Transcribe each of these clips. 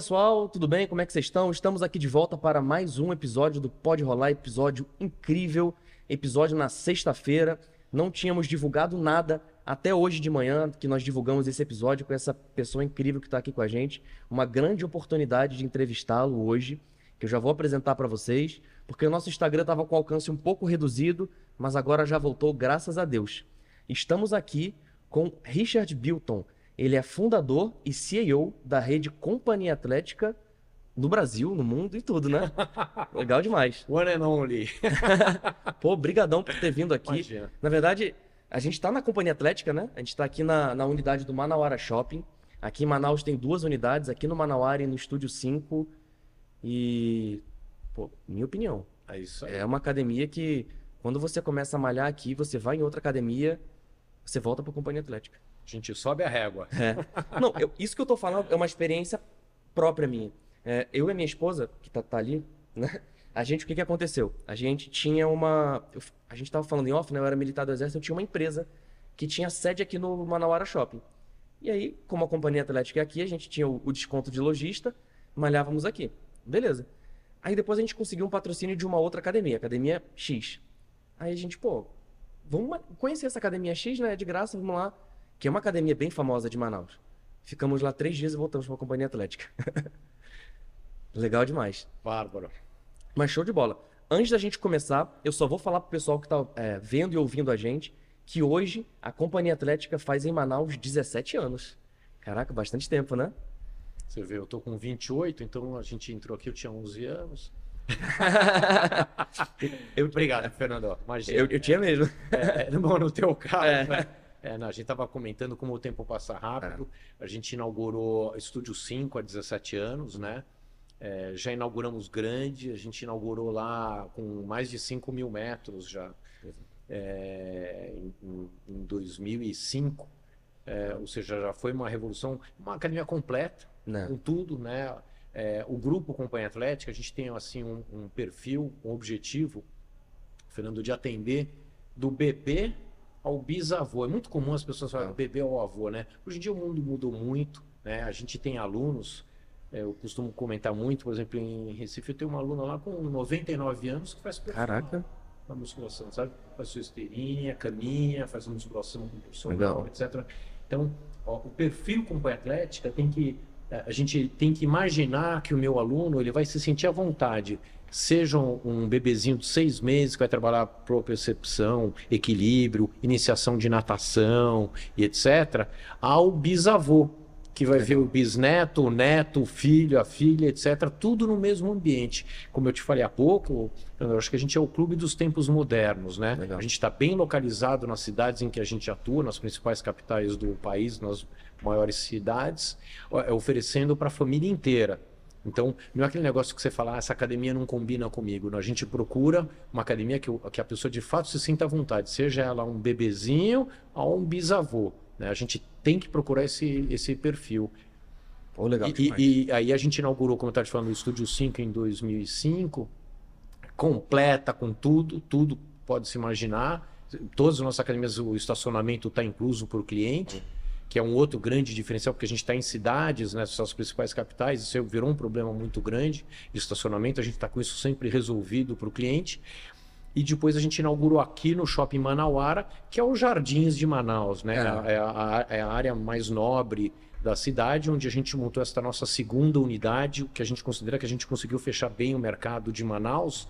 Pessoal, tudo bem? Como é que vocês estão? Estamos aqui de volta para mais um episódio do Pode Rolar, episódio incrível, episódio na sexta-feira. Não tínhamos divulgado nada até hoje de manhã que nós divulgamos esse episódio com essa pessoa incrível que está aqui com a gente. Uma grande oportunidade de entrevistá-lo hoje, que eu já vou apresentar para vocês, porque o nosso Instagram estava com alcance um pouco reduzido, mas agora já voltou, graças a Deus. Estamos aqui com Richard Bilton. Ele é fundador e CEO da rede Companhia Atlética no Brasil, no mundo e tudo, né? Legal demais. One and only. Pô, brigadão por ter vindo aqui. Imagina. Na verdade, a gente está na Companhia Atlética, né? A gente está aqui na, na unidade do Manauara Shopping. Aqui em Manaus tem duas unidades, aqui no Manauara e no Estúdio 5. E, pô, minha opinião, É isso aí. é uma academia que, quando você começa a malhar aqui, você vai em outra academia, você volta para a Companhia Atlética. A gente sobe a régua. É. Não, eu- isso que eu tô falando é uma experiência própria minha. É, eu e minha esposa, que tá, tá ali, né? A gente, o que que aconteceu? A gente tinha uma. eu- a gente tava falando em off, né? Eu era militar do exército, eu tinha uma empresa que tinha sede aqui no Manauara Shopping. E aí, como a companhia atlética é aqui, a gente tinha o, o desconto de lojista, malhávamos aqui. Beleza. Aí depois a gente conseguiu um patrocínio de uma outra academia, Academia X. Aí a gente, pô, vamos conhecer essa Academia X, né? De graça, vamos lá. Que é uma academia bem famosa de Manaus. Ficamos lá três dias e voltamos para a companhia atlética. Legal demais. Bárbaro. Mas show de bola. Antes da gente começar, eu só vou falar pro pessoal que tá é, vendo e ouvindo a gente que hoje a Companhia Atlética faz em Manaus 17 anos. Caraca, bastante tempo, né? Você vê, eu tô com 28, então a gente entrou aqui, eu tinha 11 anos. Eu, Obrigado, Fernando. Imagina. eu, eu tinha mesmo. É, é, bom, no teu caso, É. né? É, não, a gente estava comentando como o tempo passa rápido. A gente inaugurou Estúdio 5 há 17 anos, né? É, já inauguramos grande, a gente inaugurou lá com mais de 5 mil metros já é, em, em- em 2005. É, ou seja, já foi uma revolução, uma academia completa, Né? com tudo, né? É, o grupo Companhia Atlética, a gente tem assim um, um perfil, um objetivo, Fernando, de atender do bebê ao bisavô. É muito comum as pessoas falarem É. bebê ao avô, né? Hoje em dia o mundo mudou muito, né? A gente tem alunos, é, eu costumo comentar muito, por exemplo, em Recife eu tenho uma aluna lá com 99 anos que faz Caraca. na musculação, sabe? Faz sua esteirinha, caminha, faz uma musculação com Legal. etc. Então, ó, o perfil companhia atlética tem que a gente tem que imaginar que o meu aluno ele vai se sentir à vontade, seja um, bebezinho de seis meses que vai trabalhar propriocepção, equilíbrio, iniciação de natação e etc, ao bisavô que vai ver o bisneto, o neto, o filho, a filha, etc., tudo no mesmo ambiente. Como eu te falei há pouco, eu acho que a gente é o clube dos tempos modernos, né? Legal. A gente está bem localizado nas cidades em que a gente atua, nas principais capitais do país, nas maiores cidades, é, oferecendo para a família inteira. Então, não é aquele negócio que você fala, ah, essa academia não combina comigo. Não, a gente procura uma academia que, que a pessoa de fato se sinta à vontade, seja ela um bebezinho ou um bisavô. Né? A gente tem que procurar esse, esse perfil. Pô, legal E, e- aí a gente inaugurou, como eu estava te falando, o Estúdio 5 em 2005, completa com tudo, tudo pode se imaginar. Todas as nossas academias, o estacionamento está incluso para o cliente, que é um outro grande diferencial, porque a gente está em cidades, né, são as principais capitais, isso virou um problema muito grande de estacionamento, a gente está com isso sempre resolvido para o cliente. E depois a gente inaugurou aqui no Shopping Manauara, que é os Jardins de Manaus, né? É. É, a, é a área mais nobre da cidade, onde a gente montou esta nossa segunda unidade, que a gente considera que a gente conseguiu fechar bem o mercado de Manaus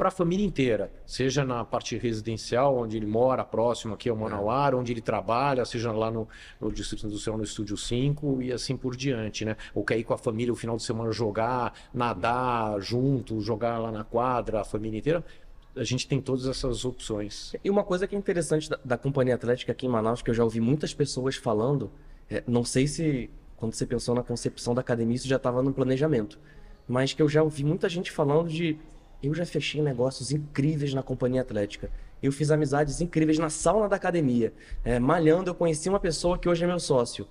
para a família inteira, seja na parte residencial, onde ele mora, próximo aqui ao Manauara, onde ele trabalha, seja lá no, no Distrito Industrial, no Estúdio 5 e assim por diante, né? Ou quer ir com a família o final de semana jogar, nadar junto, jogar lá na quadra, a família inteira. A gente tem todas essas opções. E uma coisa que é interessante da, da Companhia Atlética aqui em Manaus, que eu já ouvi muitas pessoas falando, é, não sei se quando você pensou na concepção da academia isso já estava no planejamento, mas que eu já ouvi muita gente falando de eu já fechei negócios incríveis na Companhia Atlética. Eu fiz amizades incríveis na sauna da academia. É, malhando, eu conheci uma pessoa que hoje é meu sócio.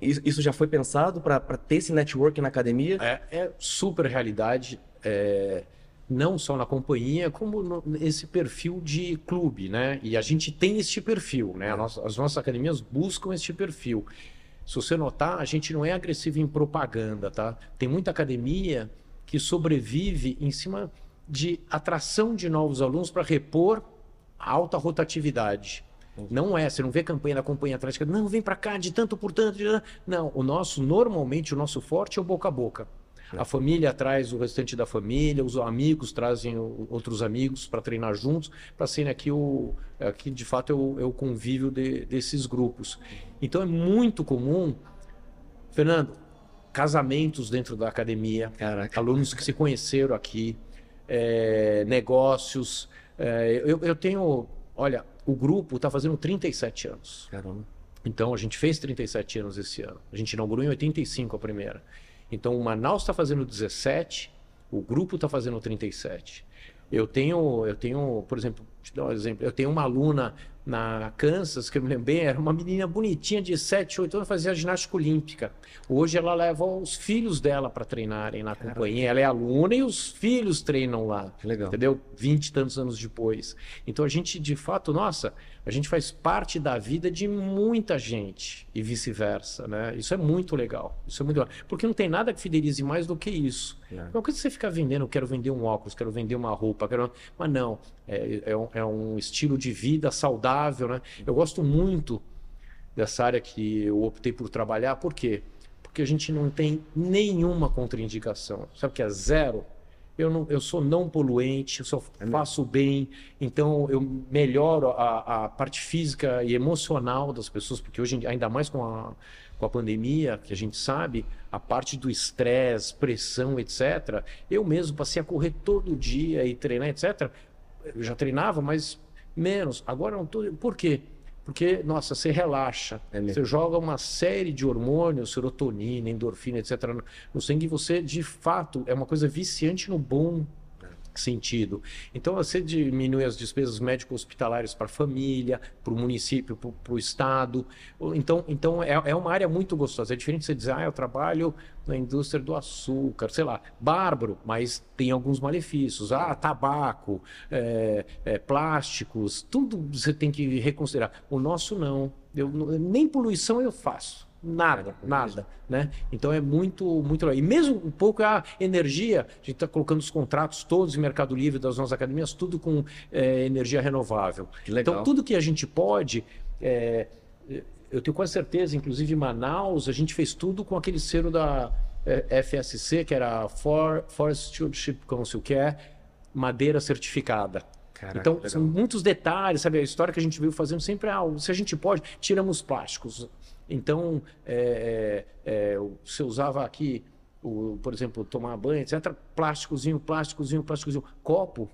Isso já foi pensado para ter esse network na academia? É, é super realidade, é, não só na companhia, como no- esse perfil de clube, né? E a gente tem este perfil, né? A nossa- as nossas academias buscam este perfil. se você notar, a gente não é agressivo em propaganda, tá? Tem muita academia que sobrevive em cima de atração de novos alunos para repor alta rotatividade. Não é, você não vê campanha da companhia atlética, não, vem para cá de tanto por tanto. De... Não, o nosso, normalmente, o nosso forte é o boca a boca. A família traz o restante da família, os amigos trazem outros amigos para treinar juntos, para ser aqui o aqui de fato é o, é o convívio de, desses grupos. Então é muito comum, Fernando, casamentos dentro da academia, Caraca. alunos que se conheceram aqui, é, negócios. É, eu, eu tenho, olha, o grupo está fazendo 37 anos. Caramba. Então a gente fez 37 anos esse ano. A gente inaugurou em 85 a primeira. Então o Manaus está fazendo 17, o grupo está fazendo 37. Eu tenho, eu tenho, por exemplo, te dar um exemplo, eu tenho uma aluna na Kansas, que eu me lembro bem, era uma menina bonitinha de 7, 8 anos, fazia ginástica olímpica. Hoje ela leva os filhos dela para treinarem na Caramba. companhia. Ela é aluna e os filhos treinam lá. Que legal. Entendeu? 20 e tantos anos depois. Então a gente, de fato, nossa, a gente faz parte da vida de muita gente e vice-versa, né? Isso é muito legal. Isso é muito legal. Porque não tem nada que fidelize mais do que isso. É. Uma coisa que você fica vendendo, quero vender um óculos, quero vender uma roupa, quero... mas não, é, é, um, é um estilo de vida saudável, né? Eu gosto muito dessa área que eu optei por trabalhar, por quê? Porque a gente não tem nenhuma contraindicação. Sabe o que é zero? Eu, não, eu sou não poluente, eu só é faço bem, então eu melhoro a, a parte física e emocional das pessoas, porque hoje, ainda mais com a, com a pandemia, que a gente sabe, a parte do estresse, pressão, etc. Eu mesmo passei a correr todo dia e treinar, etc. Eu já treinava, mas menos. Agora não tô. Por quê? Porque, nossa, você relaxa. É você joga uma série de hormônios, serotonina, endorfina, etc., no, sangue e você, de fato, é uma coisa viciante no bom sentido. Então, você diminui as despesas médico-hospitalares para a família, para o município, para o estado. Então, então é, é, uma área muito gostosa. É diferente você dizer, ah, eu trabalho na indústria do açúcar, sei lá, bárbaro, mas tem alguns malefícios. Ah, tabaco, é, é, plásticos, tudo você tem que reconsiderar. O nosso não. Eu, nem poluição eu faço. Nada, nada, né? Então é muito, muito legal. E mesmo um pouco a energia, a gente está colocando os contratos todos em Mercado Livre das nossas academias, tudo com é, energia renovável. Então tudo que a gente pode, é, eu tenho quase certeza, inclusive em Manaus, a gente fez tudo com aquele selo da é, FSC, que era For, Forest Stewardship Council, que é madeira certificada. Caraca, então, legal. são muitos detalhes, sabe? A história que a gente veio fazendo sempre é algo. Se a gente pode, tiramos plásticos, então, é, é, é você usava aqui, o, por exemplo, tomar banho, etc. Plásticozinho, plásticozinho, plásticozinho. Copo,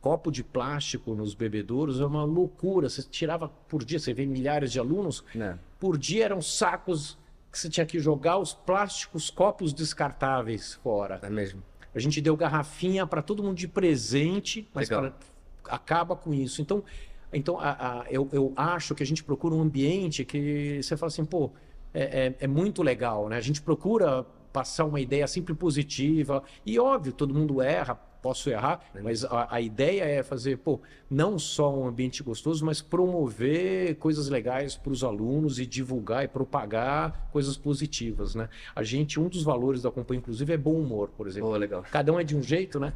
copo de plástico nos bebedouros é uma loucura. Você tirava por dia, você vê milhares de alunos, é. por dia eram sacos que você tinha que jogar os plásticos, copos descartáveis fora. É mesmo. A gente deu garrafinha para todo mundo de presente, mas pra, acaba com isso. Então, então, a, a, eu, eu acho que a gente procura um ambiente que você fala assim, pô, é, é, é, muito legal, né? A gente procura passar uma ideia sempre positiva. E óbvio, todo mundo erra, posso errar, né? mas a, a, ideia é fazer, pô, não só um ambiente gostoso, mas promover coisas legais para os alunos e divulgar e propagar coisas positivas, né? A gente, um dos valores da companhia, inclusive, é bom humor, por exemplo. Oh, legal. Cada um é de um jeito, né?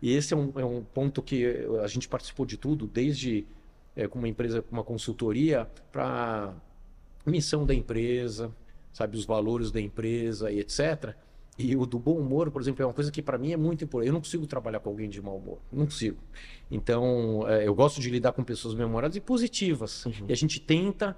E esse é um, é um ponto que a gente participou de tudo, desde é, com uma empresa, com uma consultoria para missão da empresa, sabe, os valores da empresa e etc. E o do bom humor, por exemplo, é uma coisa que para mim é muito importante. Eu não consigo trabalhar com alguém de mau humor. Não consigo. Então, é, eu gosto de lidar com pessoas memoráveis e positivas. Uhum. E a gente tenta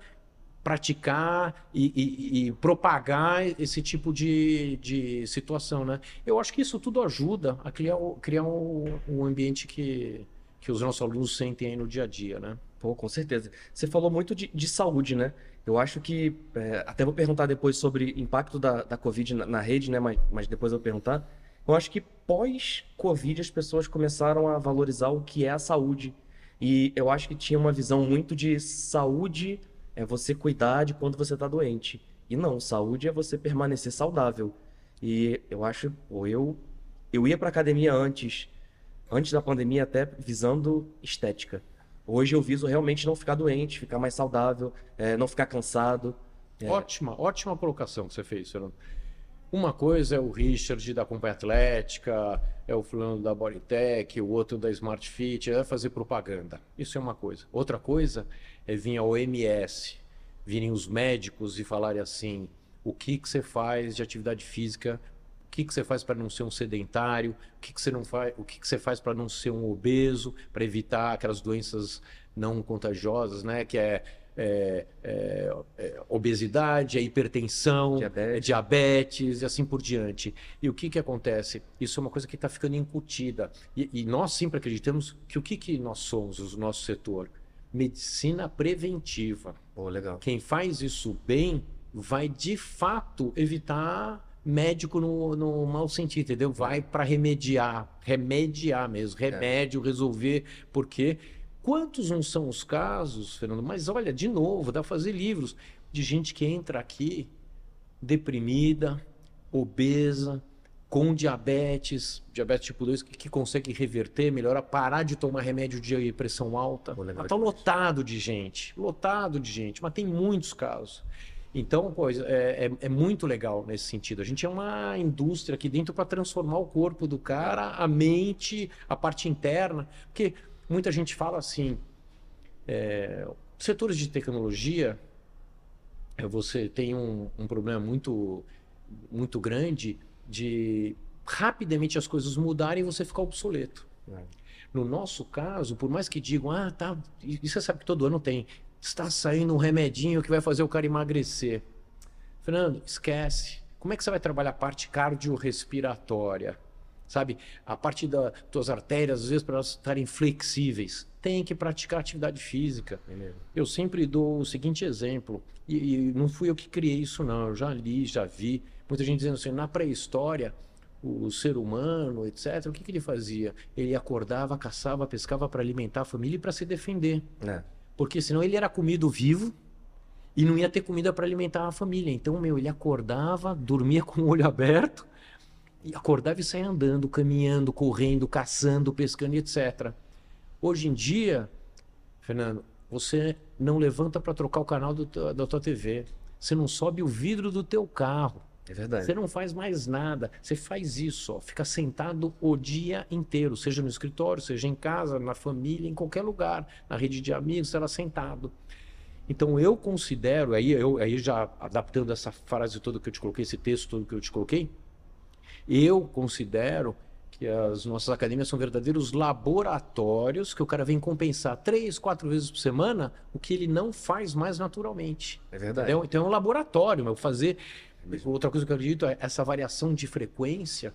praticar e, e, e, propagar esse tipo de, de situação, né? Eu acho que isso tudo ajuda a criar, criar um, um ambiente que, que os nossos alunos sentem aí no dia a dia, né? Pô, com certeza. Você falou muito de, de saúde, né? Eu acho que. É, até vou perguntar depois sobre impacto da, da Covid na, na rede, né? Mas, mas depois eu vou perguntar. Eu acho que pós-Covid as pessoas começaram a valorizar o que é a saúde. E eu acho que tinha uma visão muito de saúde é você cuidar de quando você está doente. E não, saúde é você permanecer saudável. E eu acho, ou eu, eu ia para academia antes, antes da pandemia até visando estética. Hoje eu viso realmente não ficar doente, ficar mais saudável, é, não ficar cansado. É. Ótima, ótima colocação que você fez, Fernando. Uma coisa é o Richard da Companhia Atlética, é o fulano da Bodytech, o outro da Smart Fit, é fazer propaganda. Isso é uma coisa. Outra coisa é vir a OMS, virem os médicos e falarem assim: o que, que você faz de atividade física, o que, que você faz para não ser um sedentário, o que, que você não faz, o que, que você faz para não ser um obeso, para evitar aquelas doenças não contagiosas, né? Que é é, é, é, obesidade, é hipertensão, Diabetes. diabetes e assim por diante. E o que, que acontece? Isso é uma coisa que está ficando incutida. E, e nós sempre acreditamos que o que, que nós somos, o nosso setor? Medicina preventiva. Pô, legal. Quem faz isso bem vai de fato evitar médico no, no mau sentido, entendeu? Vai para remediar, remediar mesmo, remédio, resolver, porque quantos não são os casos, Fernando? Mas olha, de novo, dá pra fazer livros de gente que entra aqui deprimida, obesa, com diabetes, diabetes tipo 2, que, que consegue reverter, melhorar, parar de tomar remédio de pressão alta. Pô, legal Mas tá lotado de gente, lotado de gente, mas tem muitos casos. Então, pois, é, é, é muito legal nesse sentido. A gente é uma indústria aqui dentro para transformar o corpo do cara, a mente, a parte interna. Porque muita gente fala assim, é, setores de tecnologia, é, você tem um, um problema muito, muito grande de rapidamente as coisas mudarem e você ficar obsoleto. É. No nosso caso, por mais que digam, ah, tá, e você sabe que todo ano tem, está saindo um remedinho que vai fazer o cara emagrecer. Fernando, esquece. Como é que você vai trabalhar a parte cardiorrespiratória? Sabe, a parte das tuas artérias, às vezes, para elas estarem flexíveis, tem que praticar atividade física. É. Eu sempre dou o seguinte exemplo, e, e não fui eu que criei isso, não. Eu já li, já vi. Muita gente dizendo assim, na pré-história, o ser humano, etc., o que, que ele fazia? Ele acordava, caçava, pescava para alimentar a família e para se defender. É. Porque senão ele era comido vivo e não ia ter comida para alimentar a família. Então, meu, ele acordava, dormia com o olho aberto, e acordava e saía andando, caminhando, correndo, caçando, pescando, etc. Hoje em dia, Fernando, você não levanta para trocar o canal do da tua TV. Você não sobe o vidro do teu carro. É verdade. Você não faz mais nada. Você faz isso, ó, fica sentado o dia inteiro, seja no escritório, seja em casa, na família, em qualquer lugar, na rede de amigos, você está semantado. Então eu considero, aí, eu, aí já adaptando essa frase toda que eu te coloquei, esse texto todo que eu te coloquei, eu considero que as nossas academias são verdadeiros laboratórios que o cara vem compensar três, quatro vezes por semana o que ele não faz mais naturalmente. É verdade. Entendeu? Então é um laboratório, meu. Fazer. Outra coisa que eu acredito é essa variação de frequência,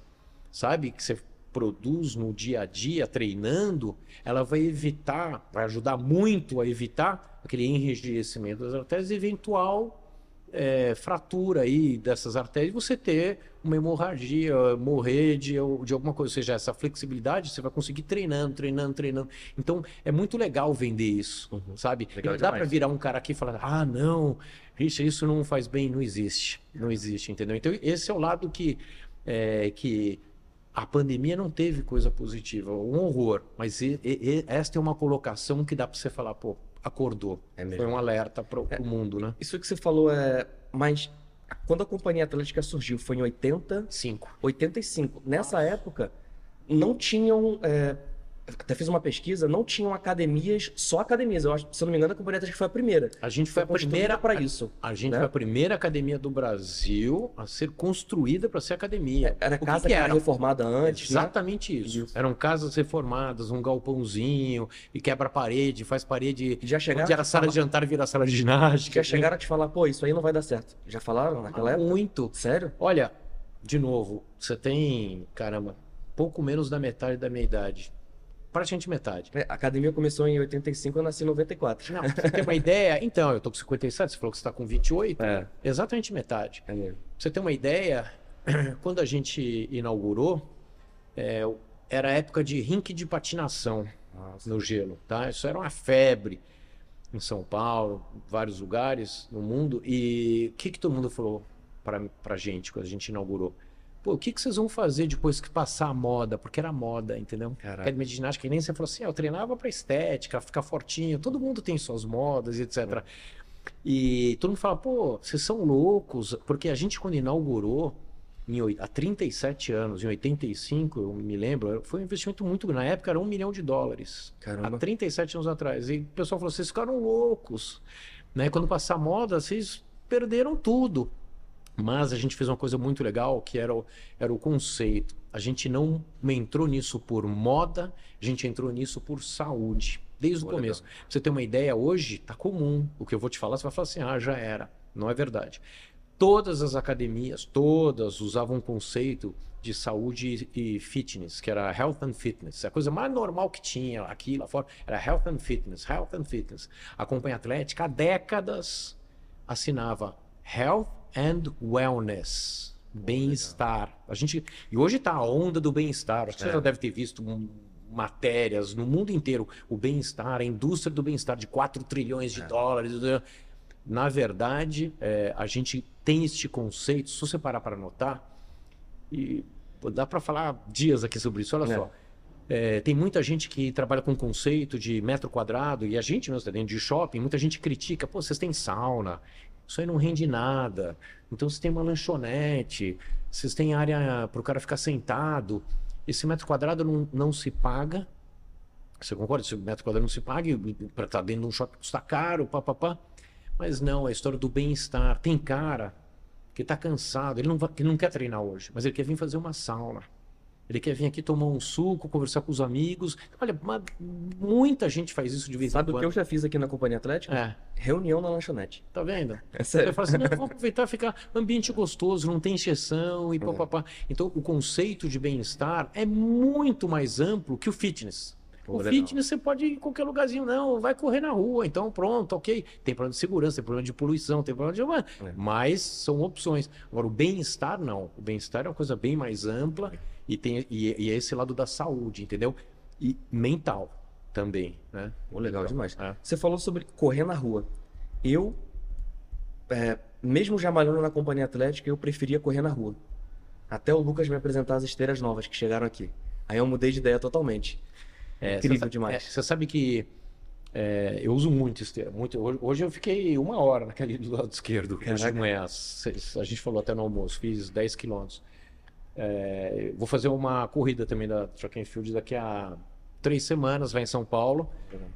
sabe? Que você produz no dia a dia, treinando, ela vai evitar, vai ajudar muito a evitar aquele enrijecimento das artérias e eventual é, fratura aí dessas artérias, você ter uma hemorragia, morrer de, de alguma coisa. Ou seja, essa flexibilidade você vai conseguir treinando, treinando, treinando. Então é muito legal vender isso, sabe? E Legal não dá para virar um cara aqui e falar, ah, não, Richard, isso não faz bem, não existe. Não existe, entendeu? Então esse é o lado que, é, que a pandemia não teve coisa positiva, um horror. Mas e- e- esta é uma colocação que dá para você falar, pô, acordou. É. Foi um alerta para o mundo, né? Isso que você falou é. Mas quando a Companhia Atlética surgiu, foi em 80, Cinco. 85. Nessa época, não tinham. é, até fiz uma pesquisa, não tinham academias, só academias. Eu acho, se eu não me engano, a Companhia Atlética foi a primeira. A gente foi a construída primeira para isso. A gente né? foi a primeira academia do Brasil a ser construída para ser academia. Era O casa que que era reformada antes. né? Exatamente isso. Isso. Eram casas reformadas, um galpãozinho, e quebra parede, faz parede. Já chegaram era a sala falar- de jantar vira sala de ginástica. Já chegaram a te falar, pô, isso aí não vai dar certo. Já falaram naquela época? Muito. Sério? Olha, de novo, você tem, caramba, pouco menos da metade da minha idade. Praticamente metade. É, A academia começou em 85, eu nasci em 94. Não, pra você ter uma ideia. Então, eu tô com 57, você falou que você tá com 28. É, Exatamente metade. é mesmo. Pra você ter uma ideia, quando a gente inaugurou, é, era a época de rink de patinação Nossa. no gelo, tá? Isso era uma febre em São Paulo, vários lugares no mundo. E o que, que todo mundo falou pra, pra gente quando a gente inaugurou? Pô, o que, que vocês vão fazer depois que passar a moda? Porque era moda, entendeu? Caraca. Academia de ginástica, que nem você falou assim, ah, eu treinava pra estética, ficar fortinho. Todo mundo tem suas modas, etc. E todo mundo fala, pô, vocês são loucos, porque a gente quando inaugurou em, há 37 anos, em 85, eu me lembro, foi um investimento muito grande. Na época era um milhão de dólares. Caramba. Há 37 anos atrás. E o pessoal falou, vocês ficaram loucos. Né? Quando passar a moda, vocês perderam tudo. Mas a gente fez uma coisa muito legal, que era o, era o conceito. A gente não entrou nisso por moda, a gente entrou nisso por saúde. Desde o Pô, começo. Pra você ter uma ideia, hoje tá comum. O que eu vou te falar, você vai falar assim, ah, já era. Não é verdade. Todas as academias, todas usavam um conceito de saúde e fitness, que era health and fitness. A coisa mais normal que tinha aqui lá fora era health and fitness, health and fitness. A Companhia Atlética há décadas assinava health and wellness, bem-estar. A gente e hoje está a onda do bem-estar. Acho que você É. já deve ter visto matérias no mundo inteiro o bem-estar, a indústria do bem-estar de 4 trilhões de dólares. Na verdade, é, a gente tem este conceito, se você parar para notar, e pô, dá para falar dias aqui sobre isso, olha É. só. É, tem muita gente que trabalha com conceito de metro quadrado, e a gente mesmo, tá dentro de shopping, muita gente critica, pô, vocês têm sauna, isso aí não rende nada. Então vocês têm uma lanchonete, vocês têm área para o cara ficar sentado. Esse metro quadrado não, não se paga. Você concorda? Se o metro quadrado não se paga, para estar dentro de um shopping custa caro, papapá. Mas não, é a história do bem-estar. Tem cara que está cansado, ele não, vai- ele não quer treinar hoje, mas ele quer vir fazer uma sauna. Ele quer vir aqui tomar um suco, conversar com os amigos. Olha, muita gente faz isso de vez Sabe em o que eu quando. já fiz aqui na Companhia Atlética? É, Reunião na lanchonete. tá vendo? É sério. fala assim, não, vamos aproveitar e ficar ambiente gostoso, não tem injeção É. e papapá. Então, o conceito de bem-estar é muito mais amplo que o fitness. O fitness você pode ir em qualquer lugarzinho, não, vai correr na rua, então pronto, ok. Tem problema de segurança, tem problema de poluição, tem problema de. É. Mas são opções. Agora, o bem-estar, não. O bem-estar é uma coisa bem mais ampla e tem e, e é esse lado da saúde, entendeu? E mental também, né? Pô, legal demais. É. Você falou sobre correr na rua. Eu, é, mesmo já malhando na Companhia Atlética, eu preferia correr na rua. Até o Lucas me apresentar as esteiras novas que chegaram aqui. Aí eu mudei de ideia totalmente. É, Incrível você demais. é, Você sabe que é, eu uso muito esteira. Muito, hoje, hoje eu fiquei uma hora naquele do lado esquerdo. Hoje de manhã, seis. a gente falou até no almoço, fiz 10 quilômetros. É, vou fazer uma corrida também da Track and Field daqui a três semanas, vai em São Paulo,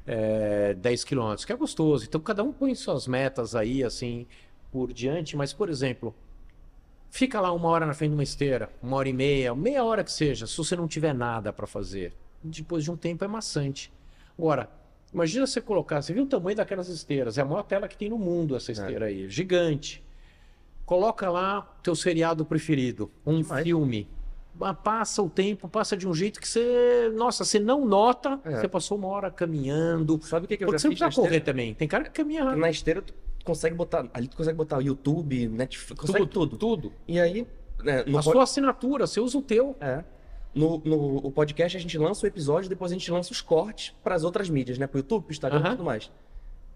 é, 10 quilômetros, que é gostoso. Então cada um põe suas metas aí, assim, por diante. Mas, por exemplo, fica lá uma hora na frente de uma esteira, uma hora e meia, meia hora que seja, se você não tiver nada para fazer. Depois de um tempo é maçante. Agora, imagina você colocar, você viu o tamanho daquelas esteiras, é a maior tela que tem no mundo essa esteira aí, gigante. Coloca lá teu seriado preferido, um Demais. filme. Passa o tempo, passa de um jeito que você, nossa, você não nota, É. você passou uma hora caminhando. Sabe o que, que eu Porque já você fiz na precisa correr também. Tem cara que caminha rápido. Na esteira tu consegue botar, ali tu consegue botar YouTube, Netflix, consegue tudo. tudo. E aí, né, A po- sua assinatura, você usa o teu. é, no, no o podcast a gente lança o episódio, depois a gente lança os cortes para as outras mídias, né? Pro YouTube, pro Instagram e Aham. tudo mais.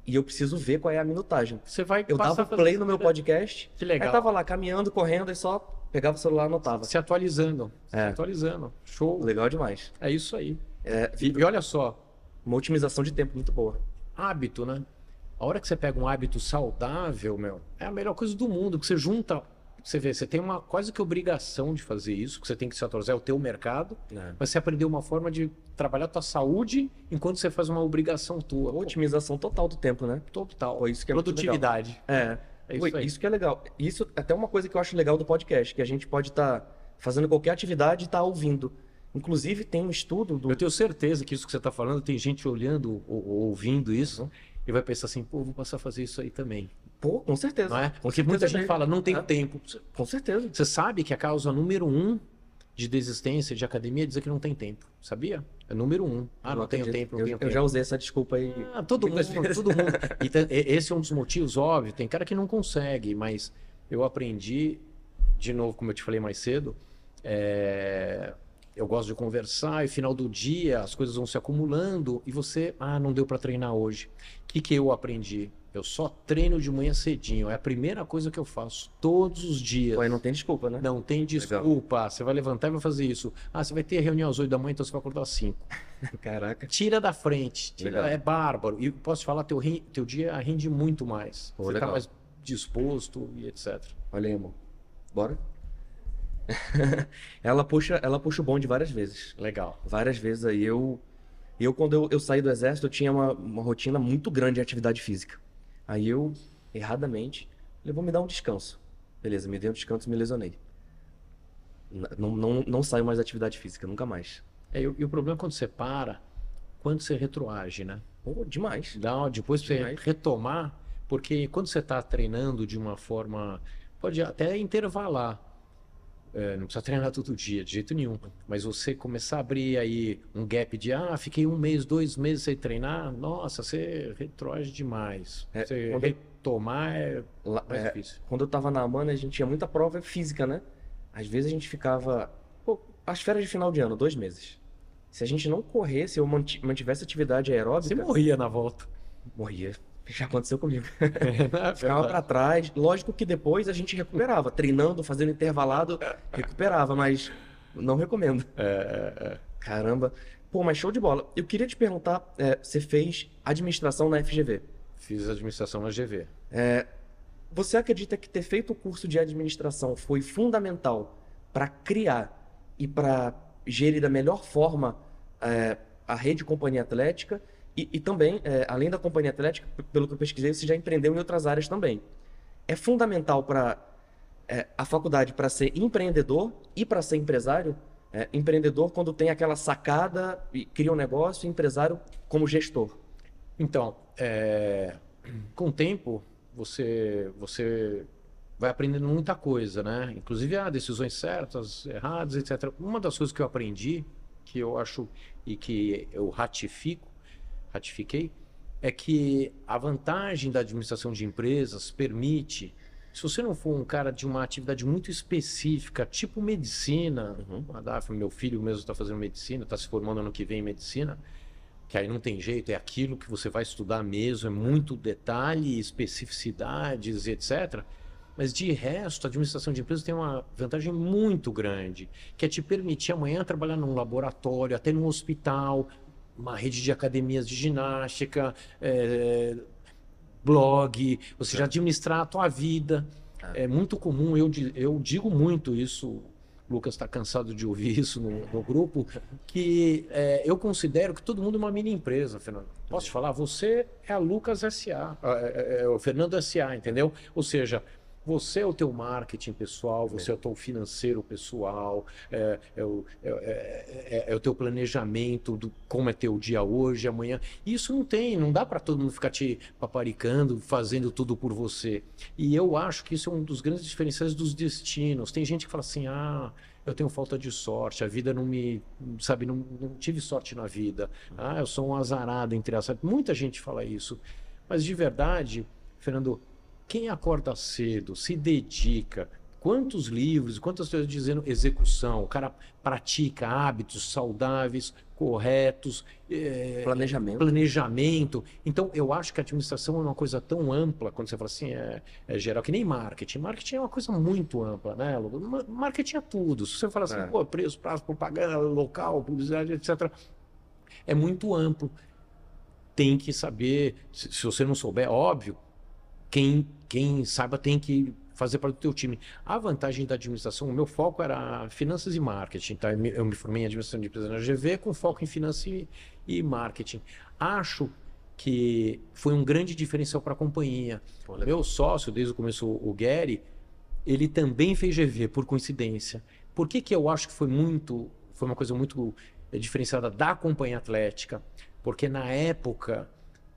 E eu preciso ver qual é a minutagem. Você vai Eu dava play no meu podcast, Que legal. aí tava lá caminhando, correndo, e só pegava o celular e anotava. Se atualizando. Se É. atualizando. Show. Legal demais. É isso aí. É, E, e olha só, uma otimização de tempo muito boa. hábito, né? A hora que você pega um hábito saudável, meu, é a melhor coisa do mundo, que você junta. Você vê, você tem uma quase que obrigação de fazer isso, que você tem que se atualizar, é o teu mercado, mas você aprendeu uma forma de trabalhar a tua saúde enquanto você faz uma obrigação tua. Pô, Otimização total do tempo, né? total. Pô, isso que é Produtividade. É. É Pô, isso aí. isso que é legal. Isso é até uma coisa que eu acho legal do podcast, que a gente pode estar fazendo qualquer atividade e estar ouvindo. Inclusive, tem um estudo do. Eu tenho certeza que isso que você está falando, tem gente olhando ou, ou ouvindo isso e vai pensar assim, pô, vou passar a fazer isso aí também. Pô, com certeza. Não é? Porque certeza muita gente fala, não tenho É. tempo. Com certeza. Você sabe que a causa número um de desistência de academia é dizer que não tem tempo. Sabia? É número um. Ah, Eu não tenho tempo, não eu, tenho eu tempo. já usei essa desculpa aí. Ah, todo mundo, vezes. todo mundo. Então, e- esse é um dos motivos, óbvio. Tem cara que não consegue, mas eu aprendi, de novo, como eu te falei mais cedo, é, eu gosto de conversar e final do dia as coisas vão se acumulando e você, ah, não deu para treinar hoje. O que, que eu aprendi? Eu só treino de manhã cedinho. É a primeira coisa que eu faço todos os dias. Pô, não tem desculpa, né? Não tem desculpa. Você vai levantar e vai fazer isso. Ah, você vai ter reunião às 8 da manhã, então você vai acordar às 5. Caraca. Tira da frente. Tira, Legal. é bárbaro. E posso te falar, teu, ri- teu dia rende muito mais. Pô, você tá legal. mais disposto e etc. Olha aí, amor. Bora? ela puxa, ela puxa o bonde várias vezes. Legal. Várias vezes aí eu. Eu, quando eu, eu saí do exército, eu tinha uma, uma rotina muito grande de atividade física. Aí eu, erradamente, vou me dar um descanso. Beleza, me dei um descanso e me lesionei. Não, não, não saio mais da atividade física, nunca mais. É, e, o- e o problema é quando você para, quando você retroage, né? Pô, demais. Dá, depois pra você Demais. retomar, porque quando você está treinando de uma forma. Pode até intervalar. É, não precisa treinar todo dia, de jeito nenhum. Mas você começar a abrir aí um gap de ah, fiquei um mês, dois meses sem treinar, nossa, você retroage demais. É, você quando- retomar é Lá- mais é, difícil. quando eu tava na Amana, a gente tinha muita prova física, né? Às vezes a gente ficava. Pô, as férias de final de ano, dois meses. Se a gente não corresse ou manti- mantivesse atividade Você aeróbica, morria na volta. morria. Já aconteceu comigo. É, Ficava pra trás. Lógico que depois a gente recuperava, treinando, fazendo intervalado, recuperava, mas não recomendo. É, Caramba. Pô, mas show de bola. Eu queria te perguntar, é, você fez administração na FGV. Fiz administração na GV. Você acredita que ter feito o curso de administração foi fundamental para criar e para gerir da melhor forma é, a rede Companhia Atlética? E, e também, é, além da Companhia Atlética, pelo que eu pesquisei, você já empreendeu em outras áreas também. É fundamental para a faculdade para ser empreendedor e para ser empresário? É, empreendedor quando tem aquela sacada e cria um negócio, e empresário como gestor. Então, é, com o tempo, você, você vai aprendendo muita coisa, né? Inclusive, há decisões certas, erradas, etc. Uma das coisas que eu aprendi, que eu acho e que eu ratifico, ratifiquei, é que a vantagem da administração de empresas permite, se você não for um cara de uma atividade muito específica, tipo medicina, Dafne, meu filho mesmo está fazendo medicina, está se formando ano que vem em medicina, que aí não tem jeito, é aquilo que você vai estudar mesmo, é muito detalhe, especificidades, etc. Mas de resto, a administração de empresas tem uma vantagem muito grande, que é te permitir amanhã trabalhar num laboratório, até num hospital, uma rede de academias de ginástica, eh, blog, você já administrar a tua vida. É muito comum, eu, eu digo muito isso, o Lucas está cansado de ouvir isso no, no grupo, que é, eu considero que todo mundo é uma mini empresa, Fernando. Posso te falar? Você é a Lucas SA, é, é, é o Fernando SA, entendeu? Ou seja, você é o teu marketing pessoal, você é o teu financeiro pessoal, é, é o, é, é- é- é o teu planejamento do como é teu dia hoje, amanhã. Isso não tem, não dá para todo mundo ficar te paparicando, fazendo tudo por você. E eu acho que isso é um dos grandes diferenciais dos destinos. Tem gente que fala assim: ah, eu tenho falta de sorte, a vida não me. Sabe, não, não tive sorte na vida. Ah, eu sou um azarado, entre as. Muita gente fala isso. Mas de verdade, Fernando, quem acorda cedo, se dedica, quantos livros, quantas coisas dizendo execução, o cara pratica hábitos saudáveis, corretos, eh, Planejamento. planejamento. Então, eu acho que a administração é uma coisa tão ampla, quando você fala assim, é, é geral, que nem marketing. Marketing é uma coisa muito ampla, né? Ma- Marketing é tudo. Se você fala assim, É. pô, preço, prazo, propaganda, local, publicidade, etc., é muito amplo. Tem que saber, se, se você não souber, óbvio, quem, quem saiba tem que fazer parte do teu time. A vantagem da administração, o meu foco era finanças e marketing, tá? Eu me, formei em administração de empresas na GV com foco em finanças e, e marketing. Acho que foi um grande diferencial para a companhia. Pô. Meu sócio, desde o começo, o Gary, ele também fez GV, por coincidência. Por que, que eu acho que foi muito, foi uma coisa muito diferenciada da companhia atlética? Porque na época,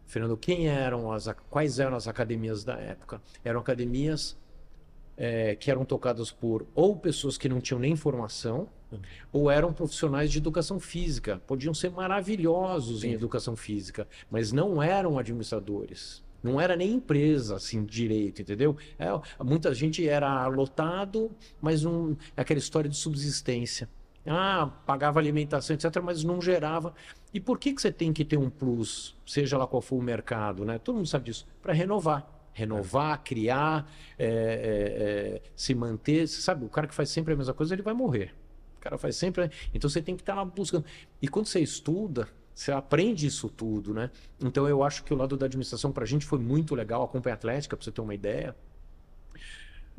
Fernando, quem eram as, quais eram as academias da época? Eram academias eh, que eram tocadas por ou pessoas que não tinham nem formação, ou eram profissionais de educação física. Podiam ser maravilhosos em Sim. educação física, mas não eram administradores. Não era nem empresa, assim, direito, entendeu? É, muita gente era lotado, mas um, aquela história de subsistência. Ah, pagava alimentação, etc., mas não gerava. E por que, que você tem que ter um plus, seja lá qual for o mercado, né? Todo mundo sabe disso, para renovar. Renovar, criar, é, é, é, se manter. Você sabe, o cara que faz sempre a mesma coisa, ele vai morrer. O cara faz sempre. Então você tem que estar lá buscando. E quando você estuda, você aprende isso tudo, né? Então eu acho que o lado da administração para a gente foi muito legal. A Companhia Atlética, para você ter uma ideia.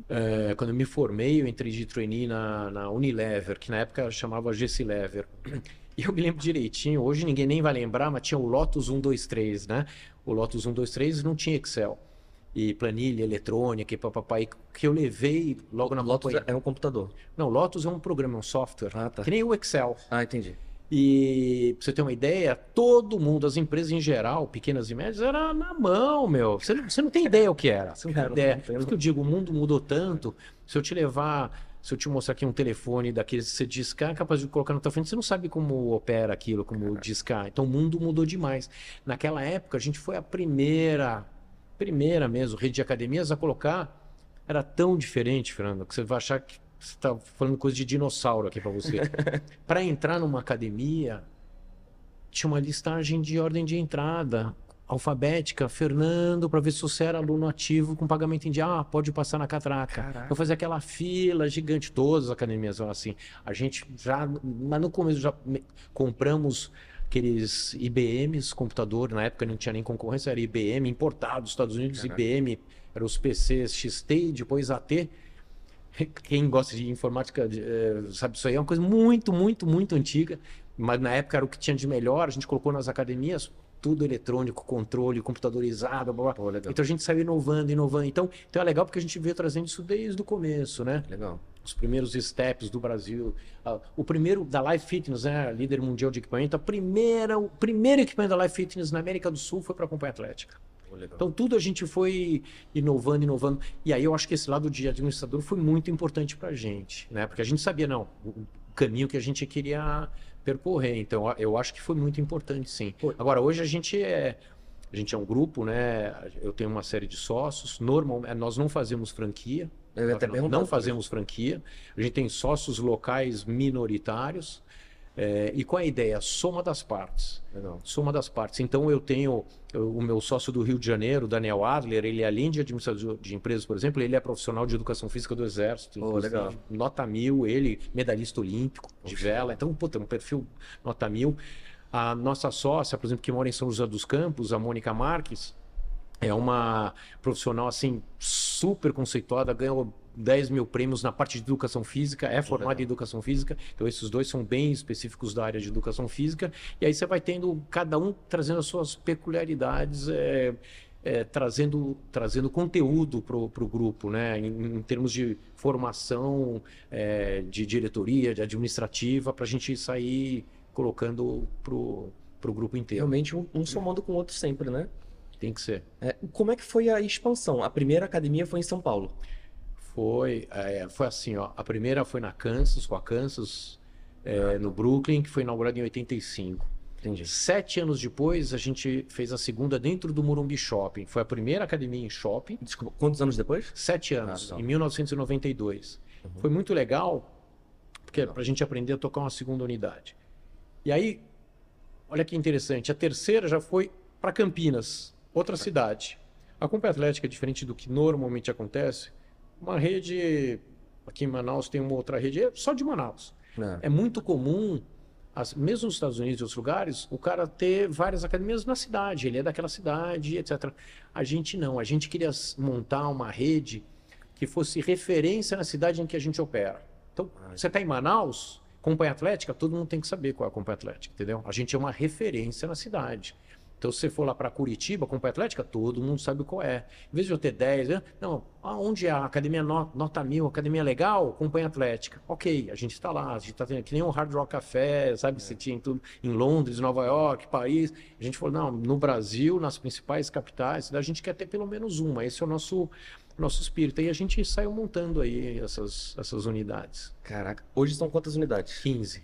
É, quando eu me formei, eu entrei de trainee na, na Unilever, que na época chamava GC Lever. E eu me lembro direitinho, hoje ninguém nem vai lembrar, mas tinha o Lotus 123, né? O Lotus 123 não tinha Excel. E planilha eletrônica e papai que eu levei logo na Lotus é um computador. Não, Lotus é um programa, é um software. Ah, tá. Que nem o Excel. Ah, entendi. E pra você ter uma ideia, todo mundo, as empresas em geral, pequenas e médias, era na mão, meu. Você não, você não tem ideia o que era. Você não Cara, tem ideia. Por isso que eu digo, o mundo mudou tanto. Se eu te levar, se eu te mostrar aqui um telefone daqueles que você discar, é capaz de colocar na tua frente, você não sabe como opera aquilo, como discar. Então o mundo mudou demais. Naquela época, a gente foi a primeira, primeira mesmo, rede de academias a colocar. Era tão diferente, Fernando, que você vai achar que você está falando coisa de dinossauro aqui para você. para entrar numa academia, tinha uma listagem de ordem de entrada alfabética, Fernando, para ver se você era aluno ativo com pagamento em dia. Ah, pode passar na catraca. Caraca. Eu fazia aquela fila gigante, todas as academias são assim. A gente já, mas no começo já compramos aqueles IBMs, computador, na época não tinha nem concorrência, era IBM importado dos Estados Unidos, Caraca. IBM, eram os PCs XT, depois AT quem gosta de informática é, sabe isso aí, é uma coisa muito, muito, muito antiga, mas na época era o que tinha de melhor, a gente colocou nas academias tudo eletrônico, controle, computadorizado, blá, blá. Oh, então a gente saiu inovando, inovando. Então, então é legal porque a gente veio trazendo isso desde o começo, né? Legal. Os primeiros steps do Brasil. Uh, o primeiro da Life Fitness, né? Líder mundial de equipamento. A primeira, o primeiro equipamento da Life Fitness na América do Sul foi para a Companhia Atlética. Então tudo a gente foi inovando, inovando. E aí eu acho que esse lado de administrador foi muito importante para a gente, né? Porque a gente sabia, não, o caminho que a gente queria percorrer. Então eu acho que foi muito importante, sim. Agora, hoje a gente é. A gente é um grupo, né? Eu tenho uma série de sócios. Normal, é, nós não fazemos franquia. Eu até não, não fazemos franquia. A gente tem sócios locais minoritários. É, e qual é a ideia? Soma das partes. Legal. Soma das partes. Então eu tenho eu, o meu sócio do Rio de Janeiro, Daniel Adler, ele além de administrador de empresas, por exemplo, ele é profissional de educação física do Exército. Oh, legal. Nota mil, ele medalhista olímpico de vela. Então, puta, um perfil nota mil. A nossa sócia, por exemplo, que mora em São José dos Campos, a Mônica Marques, é uma profissional assim super conceituada, ganhou 10 mil prêmios na parte de educação física, é formada em educação física, então esses dois são bem específicos da área de educação física, e aí você vai tendo cada um trazendo as suas peculiaridades, é, é, trazendo, trazendo conteúdo para o grupo, né? Em, em, termos de formação, é, de diretoria, de administrativa, para a gente sair colocando para o grupo inteiro. Realmente um, um somando com o outro sempre, né? Tem que ser. É, como é que foi a expansão? A primeira academia foi em São Paulo. Foi, é, foi assim, ó. A primeira foi na Kansas, com a Kansas, é, no Brooklyn, que foi inaugurada em 85. Entendi. Sete anos depois, a gente fez a segunda dentro do Morumbi Shopping. Foi a primeira academia em shopping. Desculpa, quantos anos depois? Sete anos, ah, em 1992. Uhum. Foi muito legal, porque para a gente aprender a tocar uma segunda unidade. E aí, olha que interessante, a terceira já foi para Campinas, outra cidade. A Companhia Atlética, é diferente do que normalmente acontece, uma rede. Aqui em Manaus tem uma outra rede, é só de Manaus. É, é muito comum, as, mesmo nos Estados Unidos e outros lugares, o cara ter várias academias na cidade, ele é daquela cidade, etc. A gente não, a gente queria montar uma rede que fosse referência na cidade em que a gente opera. Então, você está em Manaus, Companhia Atlética, todo mundo tem que saber qual é a Companhia Atlética, entendeu? A gente é uma referência na cidade. Então, se você for lá para Curitiba, Companhia Atlética, todo mundo sabe qual é. Em vez de eu ter 10, né? não, onde é a academia nota mil, academia legal, Companhia Atlética. Ok, a gente está lá, a gente está tendo que nem um Hard Rock Café, sabe? É. Você tinha em, tudo, em Londres, Nova York, Paris. A gente falou, não, no Brasil, nas principais capitais, a gente quer ter pelo menos uma. Esse é o nosso nosso espírito. E a gente saiu montando aí essas, essas unidades. Caraca, hoje são quantas unidades? 15.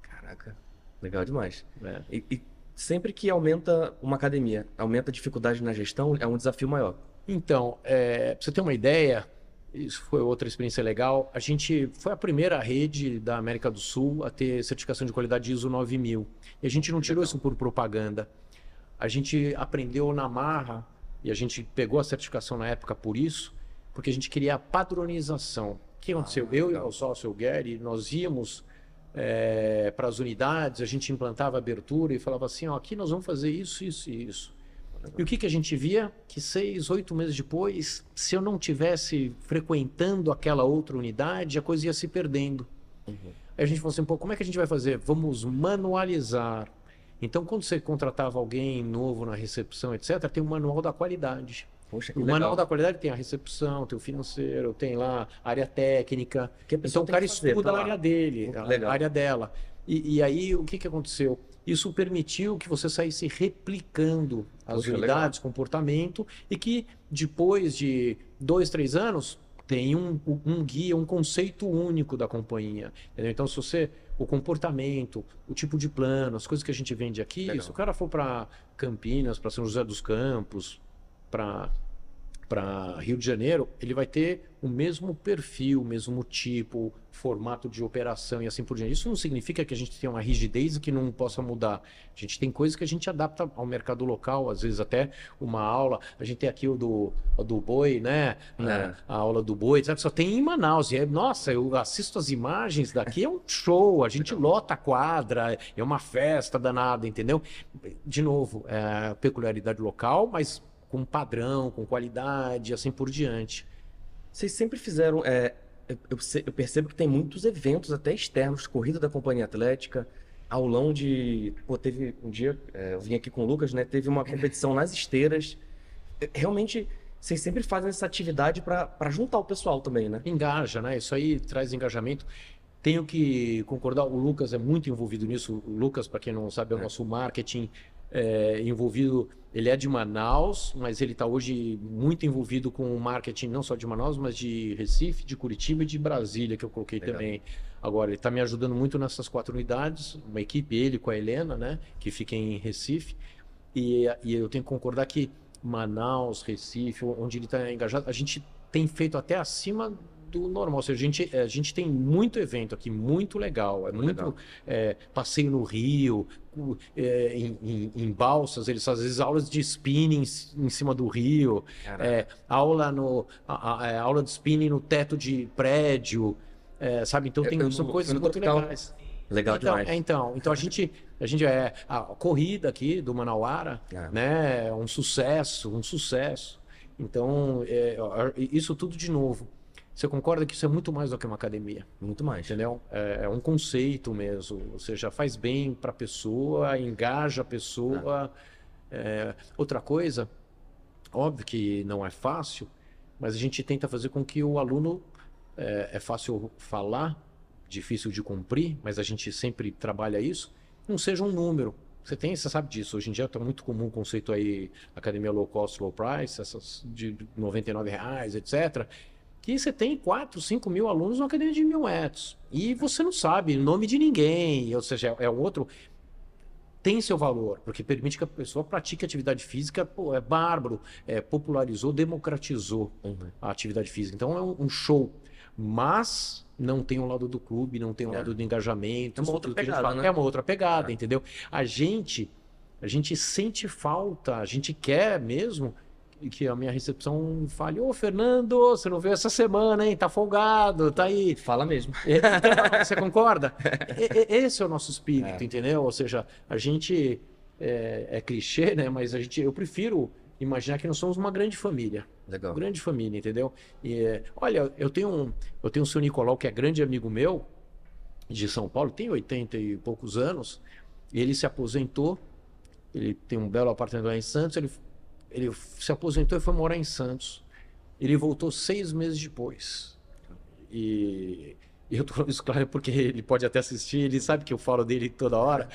Caraca, legal demais. É. E, e sempre que aumenta uma academia, aumenta a dificuldade na gestão, é um desafio maior. Então, é, pra você ter uma ideia, Isso foi outra experiência legal. A gente foi a primeira rede da América do Sul a ter certificação de qualidade ISO 9000. E a gente não tirou isso por propaganda. A gente aprendeu na marra e a gente pegou a certificação na época por isso, porque a gente queria a padronização. O que aconteceu? Ah, Eu e legal. o sócio o Gary, nós íamos é, para as unidades, a gente implantava abertura e falava assim, ó, aqui nós vamos fazer isso, isso e isso. E o que, que a gente via? Que seis, oito meses depois, se eu não tivesse frequentando aquela outra unidade, a coisa ia se perdendo. Uhum. Aí a gente falou assim, pô, como é que a gente vai fazer? Vamos manualizar. Então, quando você contratava alguém novo na recepção, etc., tem um manual da qualidade. Poxa, que O legal. manual da qualidade tem a recepção, tem o financeiro, tem lá a área técnica. Que a Então o cara estuda tá a área dele, a Legal. área dela. E, e aí o que, que aconteceu? Isso permitiu que você saísse replicando as Poxa, unidades, comportamento, e que depois de dois, três anos tem um, um guia, um conceito único da companhia. entendeu? Então, se você. O comportamento, o tipo de plano, as coisas que a gente vende aqui, Legal. se o cara for para Campinas, para São José dos Campos, para Rio de Janeiro, ele vai ter o mesmo perfil, o mesmo tipo, formato de operação e assim por diante. Isso não significa que a gente tenha uma rigidez e que não possa mudar. A gente tem coisas que a gente adapta ao mercado local, às vezes até uma aula. A gente tem aqui o do, o do boi, né? É. A aula do boi, sabe? Só tem em Manaus. E é, nossa, eu assisto as imagens daqui, é um show. A gente lota a quadra, é uma festa danada, entendeu? De novo, é peculiaridade local, mas com padrão, com qualidade, assim por diante. Vocês sempre fizeram. é, eu, eu percebo que tem muitos eventos, até externos, corrida da companhia atlética, aulão de. Pô, teve um dia, é, eu vim aqui com o Lucas, né? Teve uma competição nas esteiras. É, Realmente, vocês sempre fazem essa atividade para juntar o pessoal também, né? Engaja, né? Isso aí traz engajamento. Tenho que concordar, o Lucas é muito envolvido nisso. O Lucas, para quem não sabe, é o É. nosso marketing é, envolvido. Ele é de Manaus, mas ele está hoje muito envolvido com o marketing não só de Manaus, mas de Recife, de Curitiba e de Brasília, que eu coloquei Legal. também. Agora, ele está me ajudando muito nessas quatro unidades, uma equipe, ele com a Helena, né? Que fica em Recife. E, e eu tenho que concordar que Manaus, Recife, onde ele está engajado, a gente tem feito até acima do normal. Ou seja, a gente, a gente tem muito evento aqui, muito legal. É muito Legal. é, passeio no Rio, é, em, em- em balsas, eles fazem às vezes aulas de spinning em, em cima do rio, é, aula, no, a- a- é, aula de spinning no teto de prédio. é, sabe? Então Eu- tem, eu são no- coisas no muito legais. Legal então, demais. é, então, então a gente, a gente é a corrida aqui do Manauara, É. né? É um sucesso, um sucesso. Então, é, isso tudo de novo. Você concorda que isso é muito mais do que uma academia, Muito mais. entendeu? É, é um conceito mesmo. Ou seja, faz bem para a pessoa, engaja a pessoa. É, outra coisa, óbvio que não é fácil, mas a gente tenta fazer com que o aluno é, é fácil falar, difícil de cumprir, mas a gente sempre trabalha isso. Não seja um número. Você tem, você sabe disso. Hoje em dia está muito comum o conceito aí, academia low cost, low price, essas de 99 reais, etc. Que você tem 4, 5 mil alunos numa academia de mil metros. E você não sabe o nome de ninguém. Ou seja, é um outro. Tem seu valor, porque permite que a pessoa pratique atividade física. Pô, é bárbaro. É, popularizou, democratizou Uhum. a atividade física. Então é um, um show. Mas não tem um lado do clube, não tem um É. lado do engajamento. É uma outra pegada, fala. né? É uma outra pegada, É. entendeu? A gente, a gente sente falta, a gente quer mesmo que a minha recepção fale, ô Fernando, você não veio essa semana, hein? Tá folgado, tá aí. Fala mesmo. É, então, Você concorda? Esse é o nosso espírito, É. entendeu? Ou seja, a gente é, é clichê, né? Mas a gente, eu prefiro imaginar que nós somos uma grande família, Legal. uma grande família, entendeu? E, é, olha, eu tenho um, eu tenho o seu Nicolau que é grande amigo meu de São Paulo, tem 80 e poucos anos. e Ele se aposentou, ele tem um belo apartamento lá em Santos. Ele, ele se aposentou e foi morar em Santos. Ele voltou seis meses depois. E, e eu tô falando isso, claro, porque ele pode até assistir, ele sabe que eu falo dele toda hora.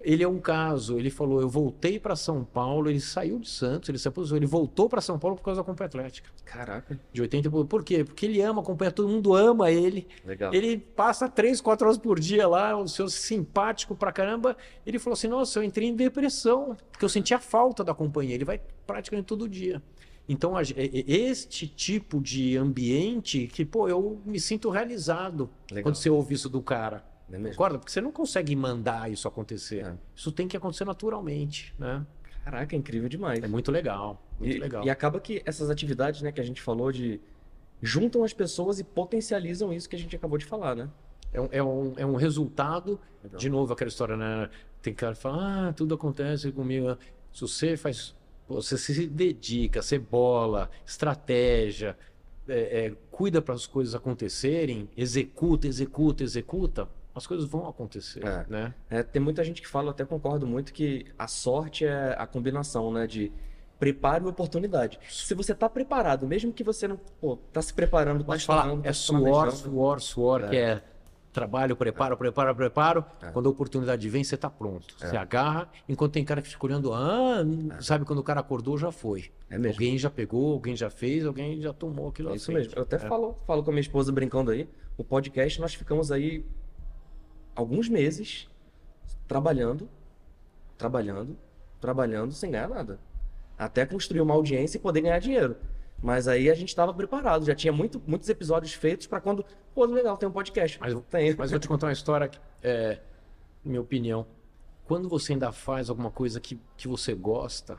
Ele é um caso, ele falou: eu voltei para São Paulo, ele saiu de Santos, ele se aposentou, ele voltou para São Paulo por causa da Companhia Atlética. Caraca. De 80 e pouco. Por quê? Porque ele ama a companhia, todo mundo ama ele. Legal. Ele passa três, quatro horas por dia lá, o seu simpático pra caramba. Ele falou assim: Nossa, eu entrei em depressão, porque eu sentia falta da companhia. Ele vai praticamente todo dia. Então, este tipo de ambiente que, pô, eu me sinto realizado Legal. quando você ouve isso do cara. É Concorda? Porque você não consegue mandar isso acontecer. É. Isso tem que acontecer naturalmente, né? Caraca, é incrível demais. É muito legal, muito e, legal. E acaba que essas atividades, né, que a gente falou de juntam as pessoas e potencializam isso que a gente acabou de falar, né? É um, é um, é um resultado, legal. de novo aquela história, né? Tem cara que fala, ah, tudo acontece comigo. Se você faz, você se dedica, você bola, estratégia, é, é, cuida para as coisas acontecerem, executa, executa, executa, as coisas vão acontecer, é. né? É, tem muita gente que fala, até concordo muito, que a sorte é a combinação, né? De preparo e oportunidade. Se você está preparado, mesmo que você não pô, tá se preparando, Pode falar, é tá suor, suor, suor, é. que é trabalho, preparo, preparo, preparo. É. Quando a oportunidade vem, você está pronto. É. Você agarra, enquanto tem cara que fica olhando, ah, é. sabe quando o cara acordou, já foi. É. Alguém já pegou, alguém já fez, alguém já tomou aquilo. É isso mesmo. Eu até é. falo, falo com a minha esposa brincando aí. O podcast nós ficamos aí alguns meses trabalhando, trabalhando, trabalhando sem ganhar nada. Até construir uma audiência e poder ganhar dinheiro. Mas aí a gente estava preparado, já tinha muito, muitos episódios feitos para quando, pô, legal, tem um podcast. Mas, tem. mas vou te contar uma história, que, é, minha opinião. Quando você ainda faz alguma coisa que, que você gosta,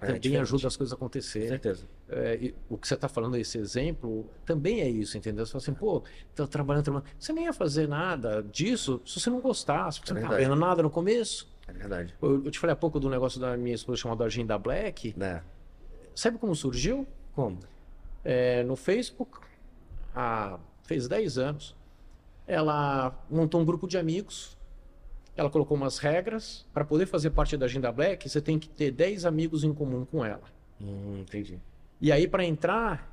é, também é ajuda as coisas a acontecer. Com certeza. É, o que você está falando, esse exemplo, também é isso, entendeu? Você fala assim, pô, tá trabalhando, trabalhando. Você nem ia fazer nada disso se você não gostasse, porque é você não estava vendo nada no começo. É verdade. Eu, eu, te falei há pouco do negócio da minha esposa chamada Agenda Black. É. Sabe como surgiu? Como? É, no Facebook, há, fez 10 anos, ela montou um grupo de amigos. Ela colocou umas regras. Para poder fazer parte da Agenda Black, você tem que ter 10 amigos em comum com ela. Hum, entendi. E aí, para entrar,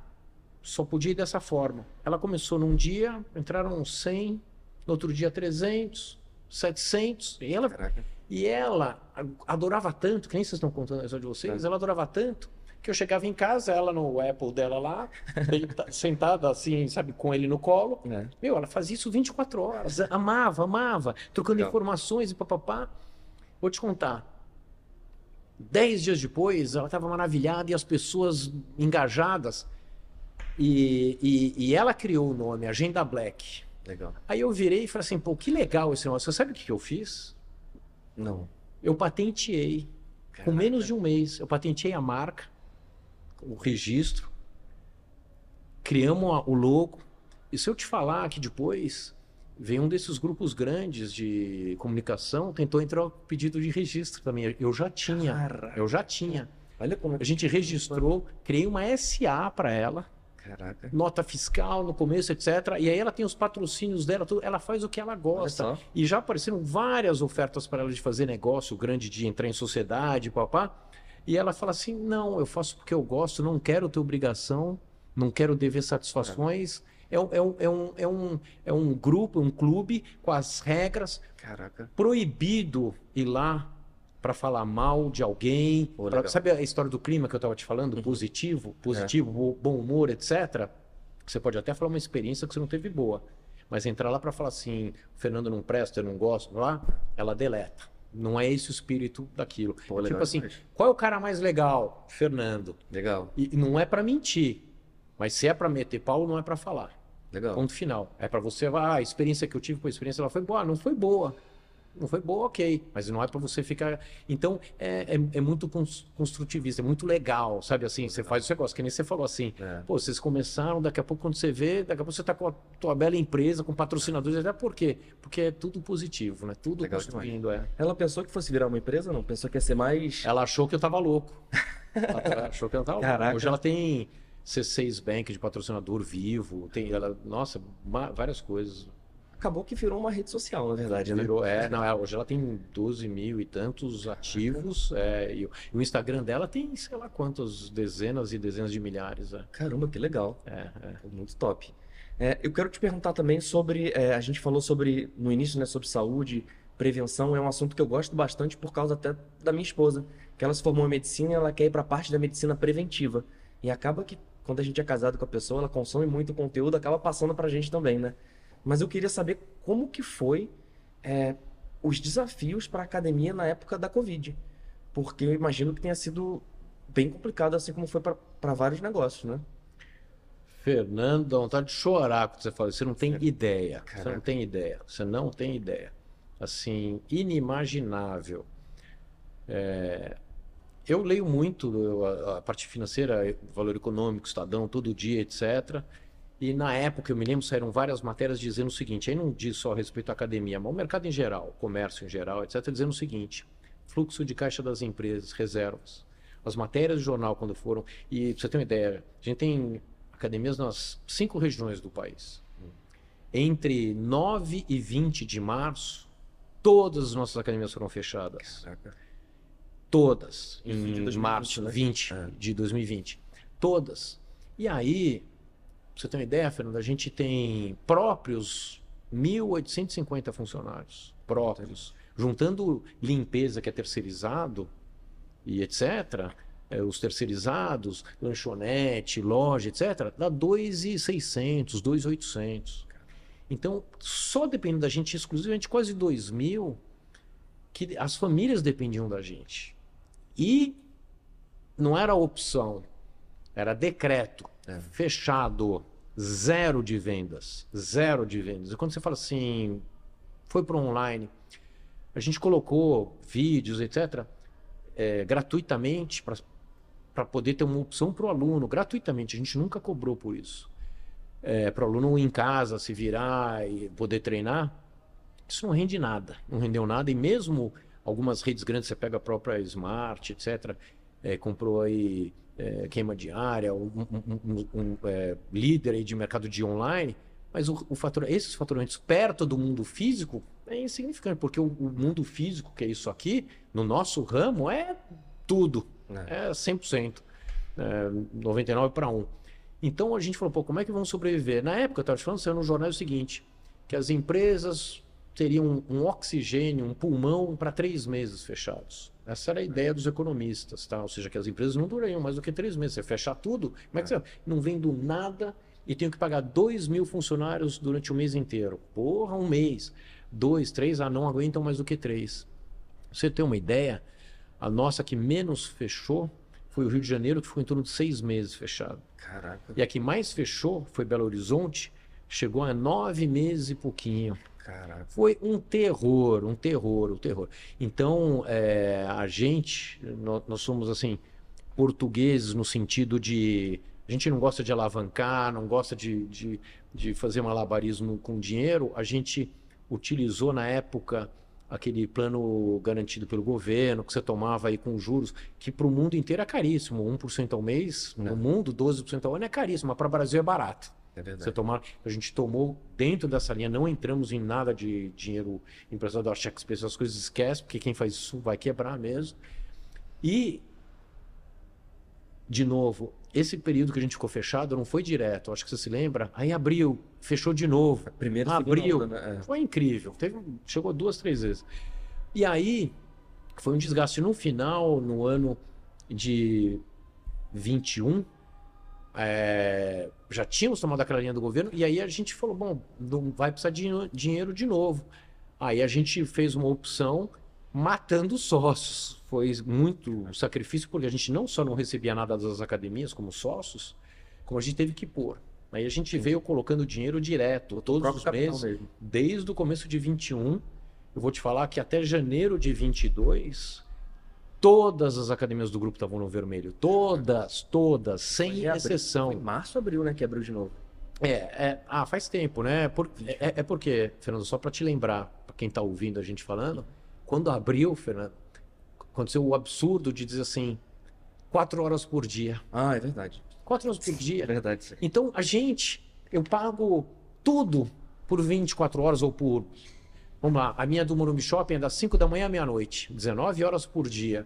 só podia ir dessa forma. Ela começou num dia, entraram 100, no outro dia 300, 700. E ela, e ela adorava tanto, que nem vocês estão contando a história de vocês, é. ela adorava tanto que eu chegava em casa, ela no Apple dela lá, sentada assim, sabe, com ele no colo. É. Meu, ela fazia isso 24 horas, amava, amava, trocando Legal. informações e papapá. Vou te contar. Dez dias depois, ela estava maravilhada e as pessoas engajadas. E, e, e, ela criou o nome Agenda Black. Legal. Aí eu virei e falei assim, pô, que legal esse negócio. Você sabe o que eu fiz? Não. Eu patenteei. Caraca. Com menos de um mês, eu patenteei a marca o registro, criamos o logo. E se eu te falar que depois veio um desses grupos grandes de comunicação, tentou entrar o pedido de registro também. Eu já tinha. Caraca. Eu já tinha. Olha como é a gente registrou, criei uma SA para ela. Caraca. Nota fiscal no começo, etc. E aí ela tem os patrocínios dela, tudo, ela faz o que ela gosta. E já apareceram várias ofertas para ela de fazer negócio grande, de entrar em sociedade, papá. E ela fala assim: não, eu faço porque eu gosto, não quero ter obrigação, não quero dever satisfações. É, é, um, é, um, é, um, é um grupo, um clube com as regras. Caraca. Proibido ir lá para falar mal de alguém. Pô, pra, sabe a história do clima que eu estava te falando? Uhum. Positivo, positivo, é. bom humor, etc. Você pode até falar uma experiência que você não teve boa. Mas entrar lá para falar assim, Fernando não presta, eu não gosto, lá, ela deleta. Não é esse o espírito daquilo. Pô, tipo assim, qual é o cara mais legal? Fernando. Legal. E não é para mentir, mas se é para meter pau, não é para falar. Legal. Ponto final. É para você, ah, a experiência que eu tive com a experiência, ela foi boa, não foi boa não foi boa, ok. Mas não é para você ficar. Então, é, é, é, muito construtivista, é muito legal, sabe? Assim, você faz o negócio, que nem você falou assim. É. Pô, vocês começaram, daqui a pouco, quando você vê, daqui a pouco você está com a tua bela empresa, com patrocinadores, até por quê? Porque é tudo positivo, né? Tudo legal construindo, é. Ela pensou que fosse virar uma empresa, não? Pensou que ia ser mais. Ela achou que eu tava louco. ela achou que eu tava Caraca. louco. Hoje ela tem C6 Bank de patrocinador vivo, tem ela, nossa, várias coisas acabou que virou uma rede social, na verdade, né? Virou, é, não, é, hoje ela tem 12 mil e tantos ativos. É, e, o Instagram dela tem, sei lá quantas dezenas e dezenas de milhares. É. Caramba, que legal. É, é. Muito top. É, eu quero te perguntar também sobre. É, a gente falou sobre, no início, né, sobre saúde, prevenção. É um assunto que eu gosto bastante por causa até da minha esposa. Que ela se formou em medicina e ela quer ir para a parte da medicina preventiva. E acaba que, quando a gente é casado com a pessoa, ela consome muito conteúdo, acaba passando para a gente também, né? Mas eu queria saber como que foi é, os desafios para a academia na época da Covid. Porque eu imagino que tenha sido bem complicado, assim como foi para vários negócios, né? Fernando, dá vontade de chorar quando você fala. Você não tem ideia. Caraca. Você não tem ideia. Você não tem ideia. Assim, inimaginável. É... Eu leio muito a, a, parte financeira, valor econômico, Estadão, todo dia, etc. E na época, eu me lembro, saíram várias matérias dizendo o seguinte: aí não diz só a respeito à academia, mas o mercado em geral, comércio em geral, etc., dizendo o seguinte: fluxo de caixa das empresas, reservas. As matérias do jornal, quando foram. E pra você ter uma ideia, a gente tem academias nas cinco regiões do país. Entre 9 e 20 de março, todas as nossas academias foram fechadas. Caraca. Todas. Em 2020, março né? 20 é. de 2020. Todas. E aí, você ter uma ideia, Fernando, a gente tem próprios 1.850 funcionários. Próprios. Juntando limpeza, que é terceirizado, e etc., é, os terceirizados, lanchonete, loja, etc., dá 2,600, 2,800. Então, só dependendo da gente, exclusivamente quase 2 mil, que as famílias dependiam da gente. E não era opção, era decreto, é. fechado, zero de vendas, zero de vendas. E quando você fala assim, foi para online, a gente colocou vídeos, etc., é, gratuitamente para poder ter uma opção para o aluno, gratuitamente. A gente nunca cobrou por isso. É, para o aluno em casa se virar e poder treinar, isso não rende nada. Não rendeu nada. E mesmo algumas redes grandes, você pega a própria Smart, etc., é, comprou aí é, queima diária, um, um, um, um é, líder aí de mercado de online, mas o, o fator, esses faturamentos perto do mundo físico é insignificante, porque o, o mundo físico, que é isso aqui, no nosso ramo, é tudo. É, é 100%. É, 99 para 1. Então a gente falou, pô, como é que vão sobreviver? Na época, eu estava te falando, saiu no jornal o seguinte, que as empresas teriam um oxigênio, um pulmão para três meses fechados. Essa era a ideia dos economistas, tá? Ou seja, que as empresas não durariam mais do que três meses. Você fechar tudo, como é que é. você não vendo nada e tenho que pagar dois mil funcionários durante o mês inteiro? Porra, um mês. Dois, três, ah, não aguentam mais do que três. Você tem uma ideia? A nossa que menos fechou foi o Rio de Janeiro, que ficou em torno de seis meses fechado. Caraca. E a que mais fechou foi Belo Horizonte, chegou a nove meses e pouquinho. Caraca. Foi um terror, um terror, um terror. Então, é, a gente, nós, nós somos assim, portugueses no sentido de. A gente não gosta de alavancar, não gosta de, de, de fazer malabarismo com dinheiro. A gente utilizou na época aquele plano garantido pelo governo, que você tomava aí com juros, que para o mundo inteiro é caríssimo. 1% ao mês, no é. mundo, 12% ao ano é caríssimo, mas para o Brasil é barato. É verdade. Você tomar, a gente tomou dentro dessa linha, não entramos em nada de dinheiro emprestado cheque especial, as coisas esquece, porque quem faz isso vai quebrar mesmo. E, de novo, esse período que a gente ficou fechado não foi direto, acho que você se lembra. Aí abriu, fechou de novo. Primeiro, abriu. Né? É. Foi incrível. Teve, chegou duas, três vezes. E aí foi um desgaste no final, no ano de 21. É, já tínhamos tomado aquela linha do governo, e aí a gente falou: bom, não vai precisar de dinheiro de novo. Aí a gente fez uma opção matando sócios. Foi muito sacrifício, porque a gente não só não recebia nada das academias como sócios, como a gente teve que pôr. Aí a gente veio colocando dinheiro direto, todos os meses, mesmo. desde o começo de 21. Eu vou te falar que até janeiro de 22, todas as academias do grupo estavam no vermelho. Todas, todas, sem exceção. Em março, abril, né? Que abriu de novo. É, é, ah, faz tempo, né? Por, é, é porque, Fernando, só para te lembrar, para quem está ouvindo a gente falando, quando abriu, Fernando, aconteceu o absurdo de dizer assim, quatro horas por dia. Ah, é verdade. Quatro horas por dia. É verdade. Sim. Então, a gente, eu pago tudo por 24 horas ou por. Vamos lá, a minha do Morumbi Shopping é das 5 da manhã à meia-noite, 19 horas por dia.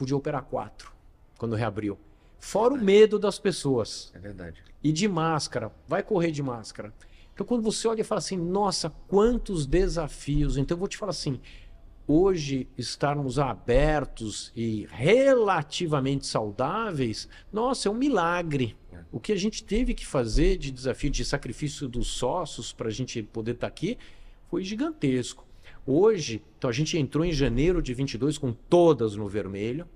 Podia operar quatro quando reabriu. Fora o medo das pessoas. É verdade. E de máscara, vai correr de máscara. Então, quando você olha e fala assim, nossa, quantos desafios. Então, eu vou te falar assim: hoje estarmos abertos e relativamente saudáveis, nossa, é um milagre. É. O que a gente teve que fazer de desafio, de sacrifício dos sócios para a gente poder estar tá aqui, foi gigantesco. Hoje, então a gente entrou em janeiro de 22 com todas no vermelho.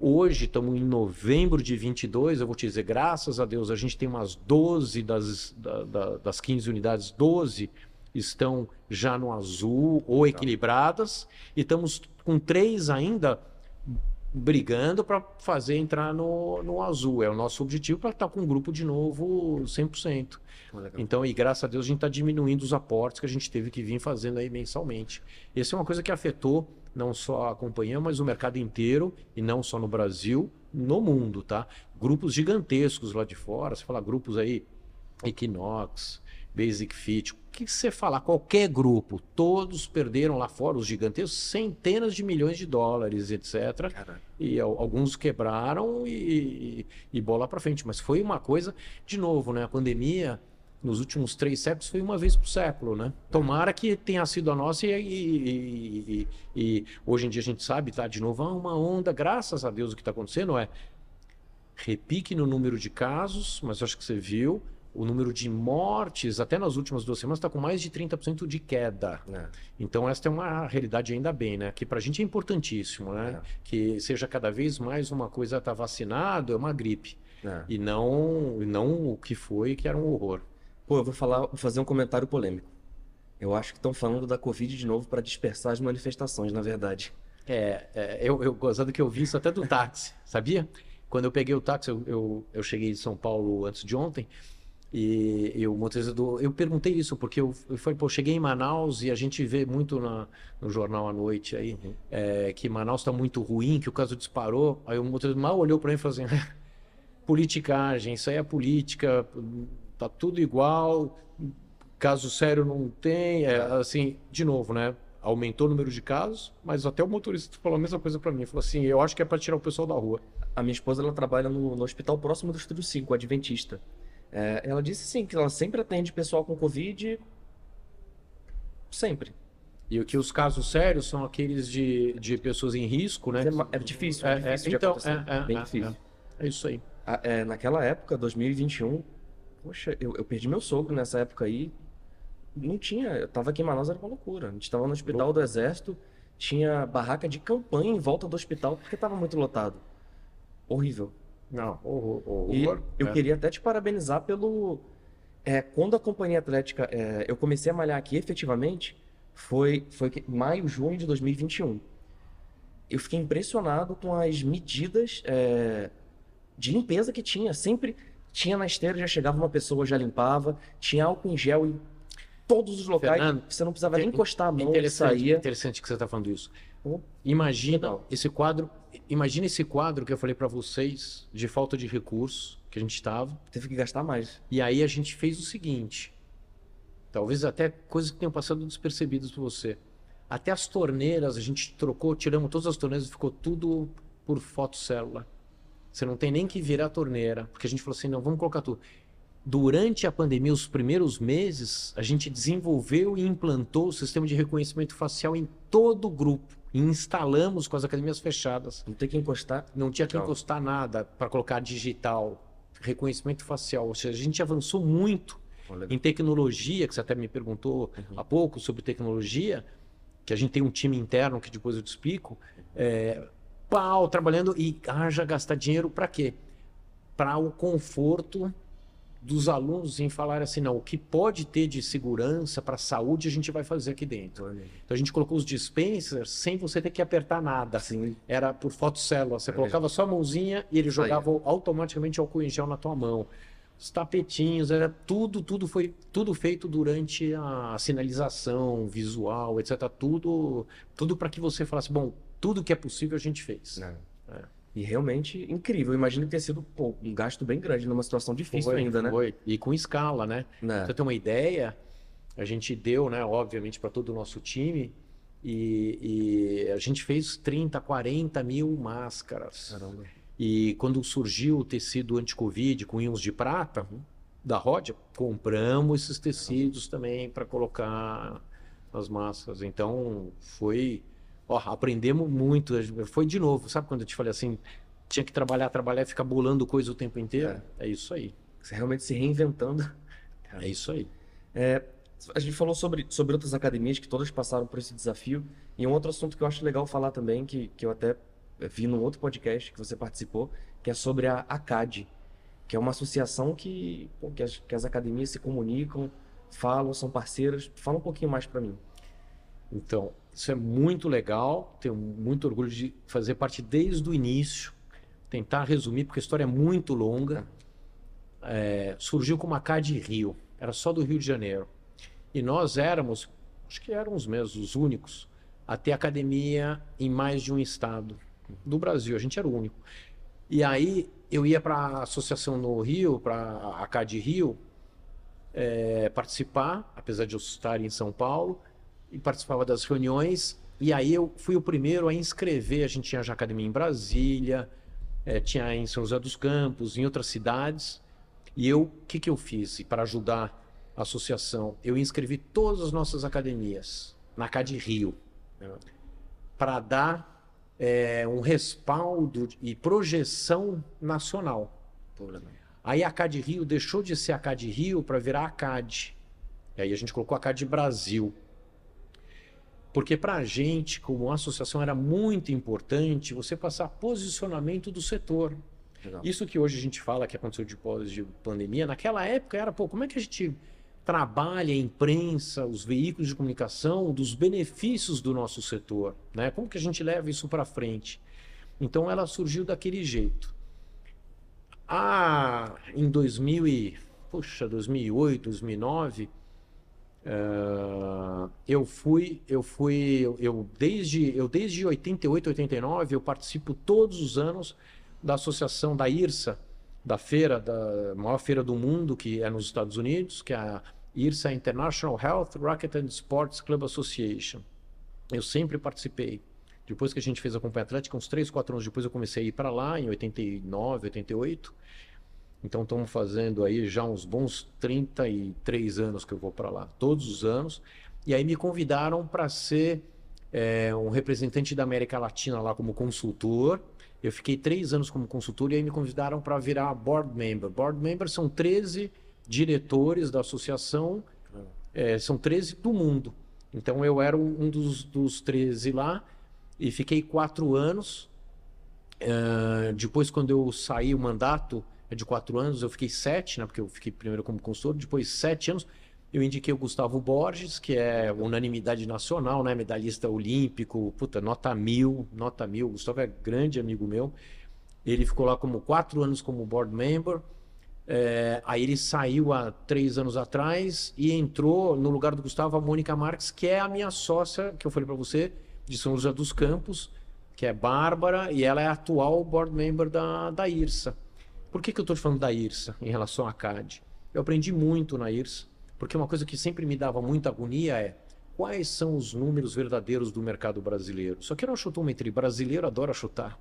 Hoje estamos em novembro de 22, eu vou te dizer, graças a Deus, a gente tem umas 12 das, da, da, das 15 unidades, 12 estão já no azul ou equilibradas, e estamos com três ainda brigando para fazer entrar no, no azul. É o nosso objetivo para estar com o grupo de novo 100%. Então, e graças a Deus, a gente está diminuindo os aportes que a gente teve que vir fazendo aí mensalmente. Essa é uma coisa que afetou não só a companhia, mas o mercado inteiro, e não só no Brasil, no mundo, tá? Grupos gigantescos lá de fora, você fala grupos aí, Equinox, Basic Fit, o que você falar, qualquer grupo, todos perderam lá fora, os gigantescos, centenas de milhões de dólares, etc. Caraca. E alguns quebraram e, e, e bola para frente. Mas foi uma coisa, de novo, né? A pandemia nos últimos três séculos foi uma vez por século, né? Tomara que tenha sido a nossa e, e, e, e hoje em dia a gente sabe, tá? De novo, uma onda, graças a Deus o que está acontecendo é repique no número de casos, mas acho que você viu, o número de mortes, até nas últimas duas semanas, está com mais de 30% de queda. É. Então, esta é uma realidade ainda bem, né? Que para a gente é importantíssimo, né? É. Que seja cada vez mais uma coisa, tá vacinado, é uma gripe. É. E não, não o que foi, que era um horror. Pô, eu vou falar, vou fazer um comentário polêmico. Eu acho que estão falando da Covid de novo para dispersar as manifestações, na verdade. É, é eu, eu gozando que eu vi isso até do táxi, sabia? Quando eu peguei o táxi, eu, eu, eu, cheguei de São Paulo antes de ontem, e, e o motorista do. Eu perguntei isso, porque eu, eu falei, pô, cheguei em Manaus e a gente vê muito na, no jornal à noite aí uhum. é, que Manaus está muito ruim, que o caso disparou. Aí o motorista mal olhou para mim e falou assim: politicagem, isso aí é política tá tudo igual, caso sério não tem, é, assim, de novo, né? Aumentou o número de casos, mas até o motorista falou a mesma coisa para mim. Falou assim: eu acho que é para tirar o pessoal da rua. A minha esposa ela trabalha no, no hospital próximo do Estúdio 5, Adventista. É, ela disse sim que ela sempre atende pessoal com Covid. Sempre. E o que os casos sérios são aqueles de, de pessoas em risco, né? É, é difícil, é, é difícil então, é, bem difícil. É, isso aí. naquela época, 2021, Poxa, eu, eu perdi meu sogro nessa época aí. Não tinha. Eu tava aqui em Manaus, era uma loucura. A gente tava no hospital do Exército, tinha barraca de campanha em volta do hospital porque tava muito lotado. Horrível. Não, horror. horror e eu é. queria até te parabenizar pelo. É, quando a companhia atlética. É, eu comecei a malhar aqui efetivamente, foi, foi maio, junho de 2021. Eu fiquei impressionado com as medidas é, de limpeza que tinha. Sempre tinha na esteira, já chegava uma pessoa, já limpava. Tinha álcool em gel em todos os locais. Fernando, você não precisava nem encostar a mão e saía. Interessante que você está falando isso. Imagina esse quadro, imagina esse quadro que eu falei para vocês de falta de recursos que a gente estava. Teve que gastar mais. E aí a gente fez o seguinte, talvez até coisas que tenham passado despercebidas por você. Até as torneiras a gente trocou, tiramos todas as torneiras e ficou tudo por fotocélula. Você não tem nem que virar a torneira, porque a gente falou assim, não, vamos colocar tudo. Durante a pandemia, os primeiros meses, a gente desenvolveu e implantou o sistema de reconhecimento facial em todo o grupo. E instalamos com as academias fechadas. Não tem que encostar? Não tinha que encostar nada para colocar digital, reconhecimento facial. Ou seja, a gente avançou muito em tecnologia, que você até me perguntou uhum. há pouco sobre tecnologia, que a gente tem um time interno que depois eu te explico. É, pau trabalhando e haja gastar dinheiro para quê? Para o conforto dos alunos em falar assim, não, o que pode ter de segurança para a saúde a gente vai fazer aqui dentro. Então a gente colocou os dispensers sem você ter que apertar nada. Sim. Era por fotocélula. Você é colocava só a mãozinha e ele jogava Aí. automaticamente álcool em gel na tua mão. Os tapetinhos, era tudo, tudo foi tudo feito durante a sinalização visual, etc. Tudo, tudo para que você falasse, bom, tudo que é possível a gente fez. É. É. E realmente incrível. Eu imagino que tenha sido pô, um gasto bem grande numa situação difícil foi, ainda, né? Foi. E com escala, né? É. você ter uma ideia, a gente deu, né, obviamente, para todo o nosso time. E, e, a gente fez 30, 40 mil máscaras. Caramba. E quando surgiu o tecido anti-Covid com íons de prata uhum. da Rodia, compramos esses tecidos também para colocar nas máscaras. Então foi Ó, aprendemos muito. Foi de novo, sabe quando eu te falei assim, tinha que trabalhar, trabalhar e ficar bolando coisa o tempo inteiro? É, é isso aí. Você realmente se reinventando. É isso aí. É, a gente falou sobre, sobre outras academias que todas passaram por esse desafio. E um outro assunto que eu acho legal falar também, que, que eu até vi num outro podcast que você participou, que é sobre a ACAD, que é uma associação que, que, as, que as academias se comunicam, falam, são parceiras. Fala um pouquinho mais para mim. Então, isso é muito legal, tenho muito orgulho de fazer parte desde o início, tentar resumir, porque a história é muito longa. É, surgiu com uma CAD Rio, era só do Rio de Janeiro. E nós éramos, acho que éramos mesmo os únicos, a ter academia em mais de um estado do Brasil, a gente era o único. E aí eu ia para a associação no Rio, para a CAD Rio, é, participar, apesar de eu estar em São Paulo, e participava das reuniões. E aí eu fui o primeiro a inscrever. A gente tinha já academia em Brasília, é, tinha em São José dos Campos, em outras cidades. E eu, o que, que eu fiz para ajudar a associação? Eu inscrevi todas as nossas academias na CAD Rio, para dar é, um respaldo e projeção nacional. Aí a CAD Rio deixou de ser a CAD Rio para virar a CAD. E aí a gente colocou a CAD Brasil. Porque para a gente, como associação, era muito importante você passar posicionamento do setor. Legal. Isso que hoje a gente fala que aconteceu depois de pandemia, naquela época era, pô, como é que a gente trabalha a imprensa, os veículos de comunicação, dos benefícios do nosso setor, né? Como que a gente leva isso para frente? Então ela surgiu daquele jeito. Ah, em 2000 e, puxa, 2008, 2009, Uh, eu fui, eu fui, eu desde, eu desde 88, 89, eu participo todos os anos da associação da IRSA, da feira, da maior feira do mundo, que é nos Estados Unidos, que é a IRSA International Health Racket and Sports Club Association. Eu sempre participei. Depois que a gente fez a Companhia Atlética, uns 3, 4 anos depois eu comecei a ir para lá, em 89, 88. Então estamos fazendo aí já uns bons 33 anos que eu vou para lá, todos os anos. E aí me convidaram para ser é, um representante da América Latina lá como consultor. Eu fiquei três anos como consultor e aí me convidaram para virar board member. Board member são 13 diretores da associação, é, são 13 do mundo. Então eu era um dos, dos 13 lá e fiquei quatro anos. Uh, depois, quando eu saí o mandato, de quatro anos, eu fiquei sete, né? Porque eu fiquei primeiro como consultor, depois sete anos. Eu indiquei o Gustavo Borges, que é unanimidade nacional, né? Medalhista olímpico, puta, nota mil, nota mil. O Gustavo é grande amigo meu. Ele ficou lá como quatro anos como board member. É, aí ele saiu há três anos atrás e entrou no lugar do Gustavo a Mônica Marques, que é a minha sócia, que eu falei para você, de São José dos Campos, que é Bárbara, e ela é atual board member da, da IRSA. Por que, que eu estou falando da IRSA em relação à CAD? Eu aprendi muito na IRSA, porque uma coisa que sempre me dava muita agonia é quais são os números verdadeiros do mercado brasileiro. Só que era um chutômetro, brasileiro adora chutar,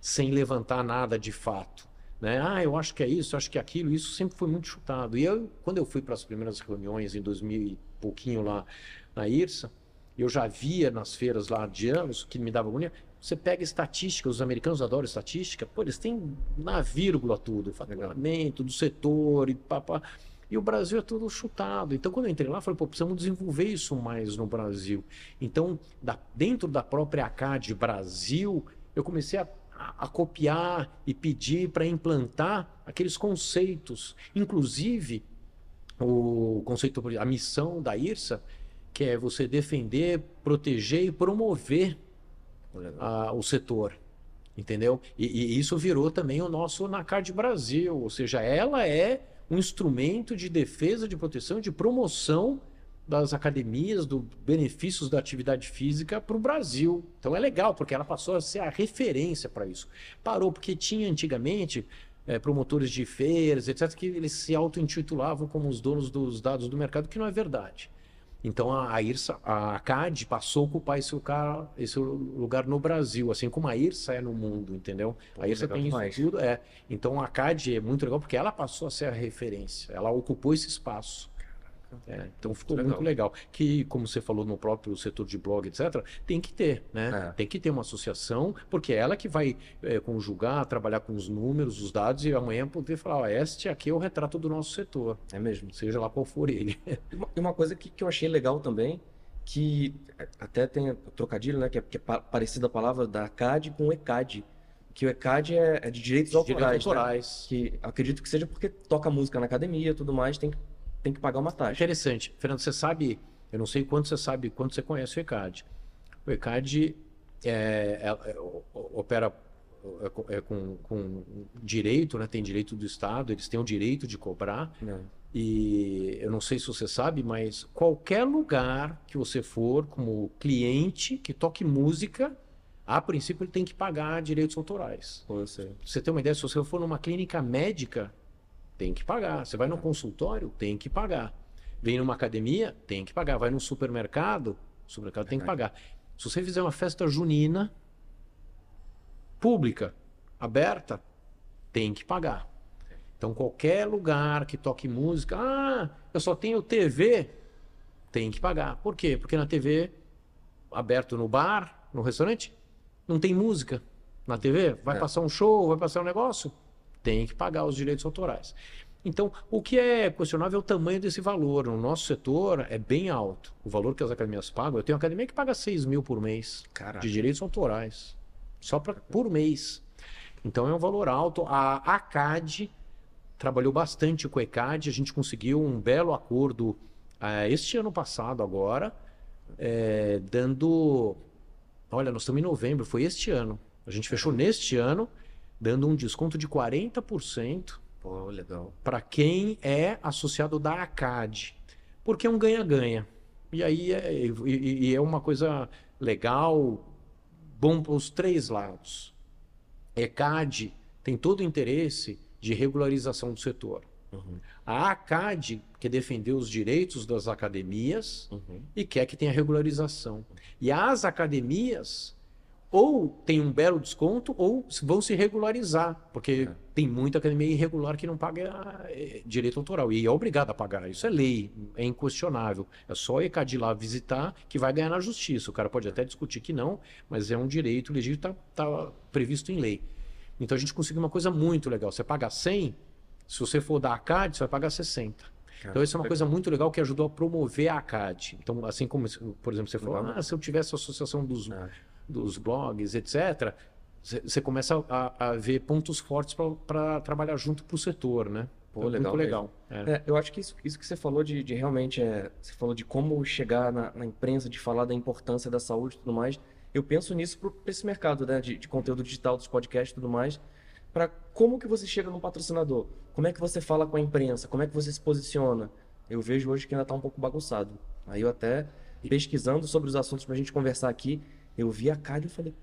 sem levantar nada de fato. Né? Ah, eu acho que é isso, eu acho que é aquilo, isso sempre foi muito chutado. E eu, quando eu fui para as primeiras reuniões em 2000 e pouquinho lá na IRSA, eu já via nas feiras lá de anos que me dava agonia. Você pega estatística, os americanos adoram estatística, pô, eles têm na vírgula tudo, faturamento do setor e papá. E o Brasil é tudo chutado. Então, quando eu entrei lá, eu falei, pô, precisamos desenvolver isso mais no Brasil. Então, da, dentro da própria ACAD Brasil, eu comecei a, a, a copiar e pedir para implantar aqueles conceitos. Inclusive, o conceito, a missão da IRSA, que é você defender, proteger e promover a, o setor. Entendeu? E, e, isso virou também o nosso NACAD Brasil, ou seja, ela é um instrumento de defesa, de proteção, de promoção das academias, dos benefícios da atividade física para o Brasil. Então é legal, porque ela passou a ser a referência para isso. Parou, porque tinha antigamente é, promotores de feiras, etc., que eles se auto-intitulavam como os donos dos dados do mercado, que não é verdade. Então a, IRSA, a CAD passou a ocupar esse lugar, esse lugar no Brasil, assim como a IRSA é no mundo, entendeu? Pô, a IRSA tem isso mais. tudo, é. Então a CAD é muito legal porque ela passou a ser a referência, ela ocupou esse espaço. É, então ficou legal. muito legal. Que, como você falou no próprio setor de blog, etc., tem que ter, né? É. Tem que ter uma associação, porque é ela que vai é, conjugar, trabalhar com os números, os dados, e amanhã poder falar, ó, este aqui é o retrato do nosso setor. É mesmo. Seja lá qual for ele. E uma, uma coisa que, que eu achei legal também que até tem trocadilho, né? Que é, que é parecida a palavra da CAD com ECAD. Que o ECAD é, é de direitos autorais. Direitos autorais. Né? Que acredito que seja porque toca música na academia e tudo mais, tem que, tem que pagar uma taxa. Interessante. Fernando, você sabe, eu não sei quanto você sabe, quanto você conhece o ECAD. O ECAD é, é, é opera é, é com, com, direito, né? tem direito do Estado, eles têm o direito de cobrar. Não. E eu não sei se você sabe, mas qualquer lugar que você for como cliente que toque música, a princípio ele tem que pagar direitos autorais. Você tem uma ideia? Se você for numa clínica médica, tem que pagar. Você vai no consultório, tem que pagar. Vem numa academia, tem que pagar. Vai num supermercado, supermercado tem que pagar. Se você fizer uma festa junina pública, aberta, tem que pagar. Então, qualquer lugar que toque música, ah, eu só tenho TV, tem que pagar. Por quê? Porque na TV, aberto no bar, no restaurante, não tem música. Na TV, vai é. passar um show, vai passar um negócio, tem que pagar os direitos autorais. Então, o que é questionável é o tamanho desse valor. No nosso setor é bem alto. O valor que as academias pagam, eu tenho uma academia que paga 6 mil por mês Caraca. de direitos autorais. Só pra, por mês. Então é um valor alto. A ACAD trabalhou bastante com o ECAD, a gente conseguiu um belo acordo uh, este ano passado agora, é, dando... Olha, nós estamos em novembro, foi este ano. A gente fechou neste ano, dando um desconto de 40% Pô, legal. para quem é associado da ACAD. Porque é um ganha-ganha. E aí é, e, e é uma coisa legal, bom para os três lados. ECAD tem todo o interesse de regularização do setor. Uhum. A ACAD quer defender os direitos das academias uhum. e quer que tenha regularização. E as academias ou tem um belo desconto ou vão se regularizar, porque é. tem muita academia irregular que não paga é, direito autoral e é obrigado a pagar. Isso é lei, é inquestionável. É só o ECAD lá visitar que vai ganhar na justiça. O cara pode até discutir que não, mas é um direito legítimo, está tá previsto em lei. Então a gente conseguiu uma coisa muito legal. Você paga 100, se você for da ACAD, você vai pagar 60. então, isso é uma coisa muito legal que ajudou a promover a ACAD. Então, assim como, por exemplo, você falou, ah, se eu tivesse a associação dos, é. Dos blogs, etc., você começa a, a, ver pontos fortes para trabalhar junto para o setor, né? Pô, é legal. Muito legal. É. É, eu acho que isso, isso que você falou de, de realmente, é, você falou de como chegar na, na imprensa, de falar da importância da saúde e tudo mais, eu penso nisso para esse mercado né, de, de, conteúdo digital, dos podcasts e tudo mais, para como que você chega no patrocinador, como é que você fala com a imprensa, como é que você se posiciona. Eu vejo hoje que ainda está um pouco bagunçado. Aí eu até pesquisando sobre os assuntos para a gente conversar aqui, eu vi a Cádio e falei,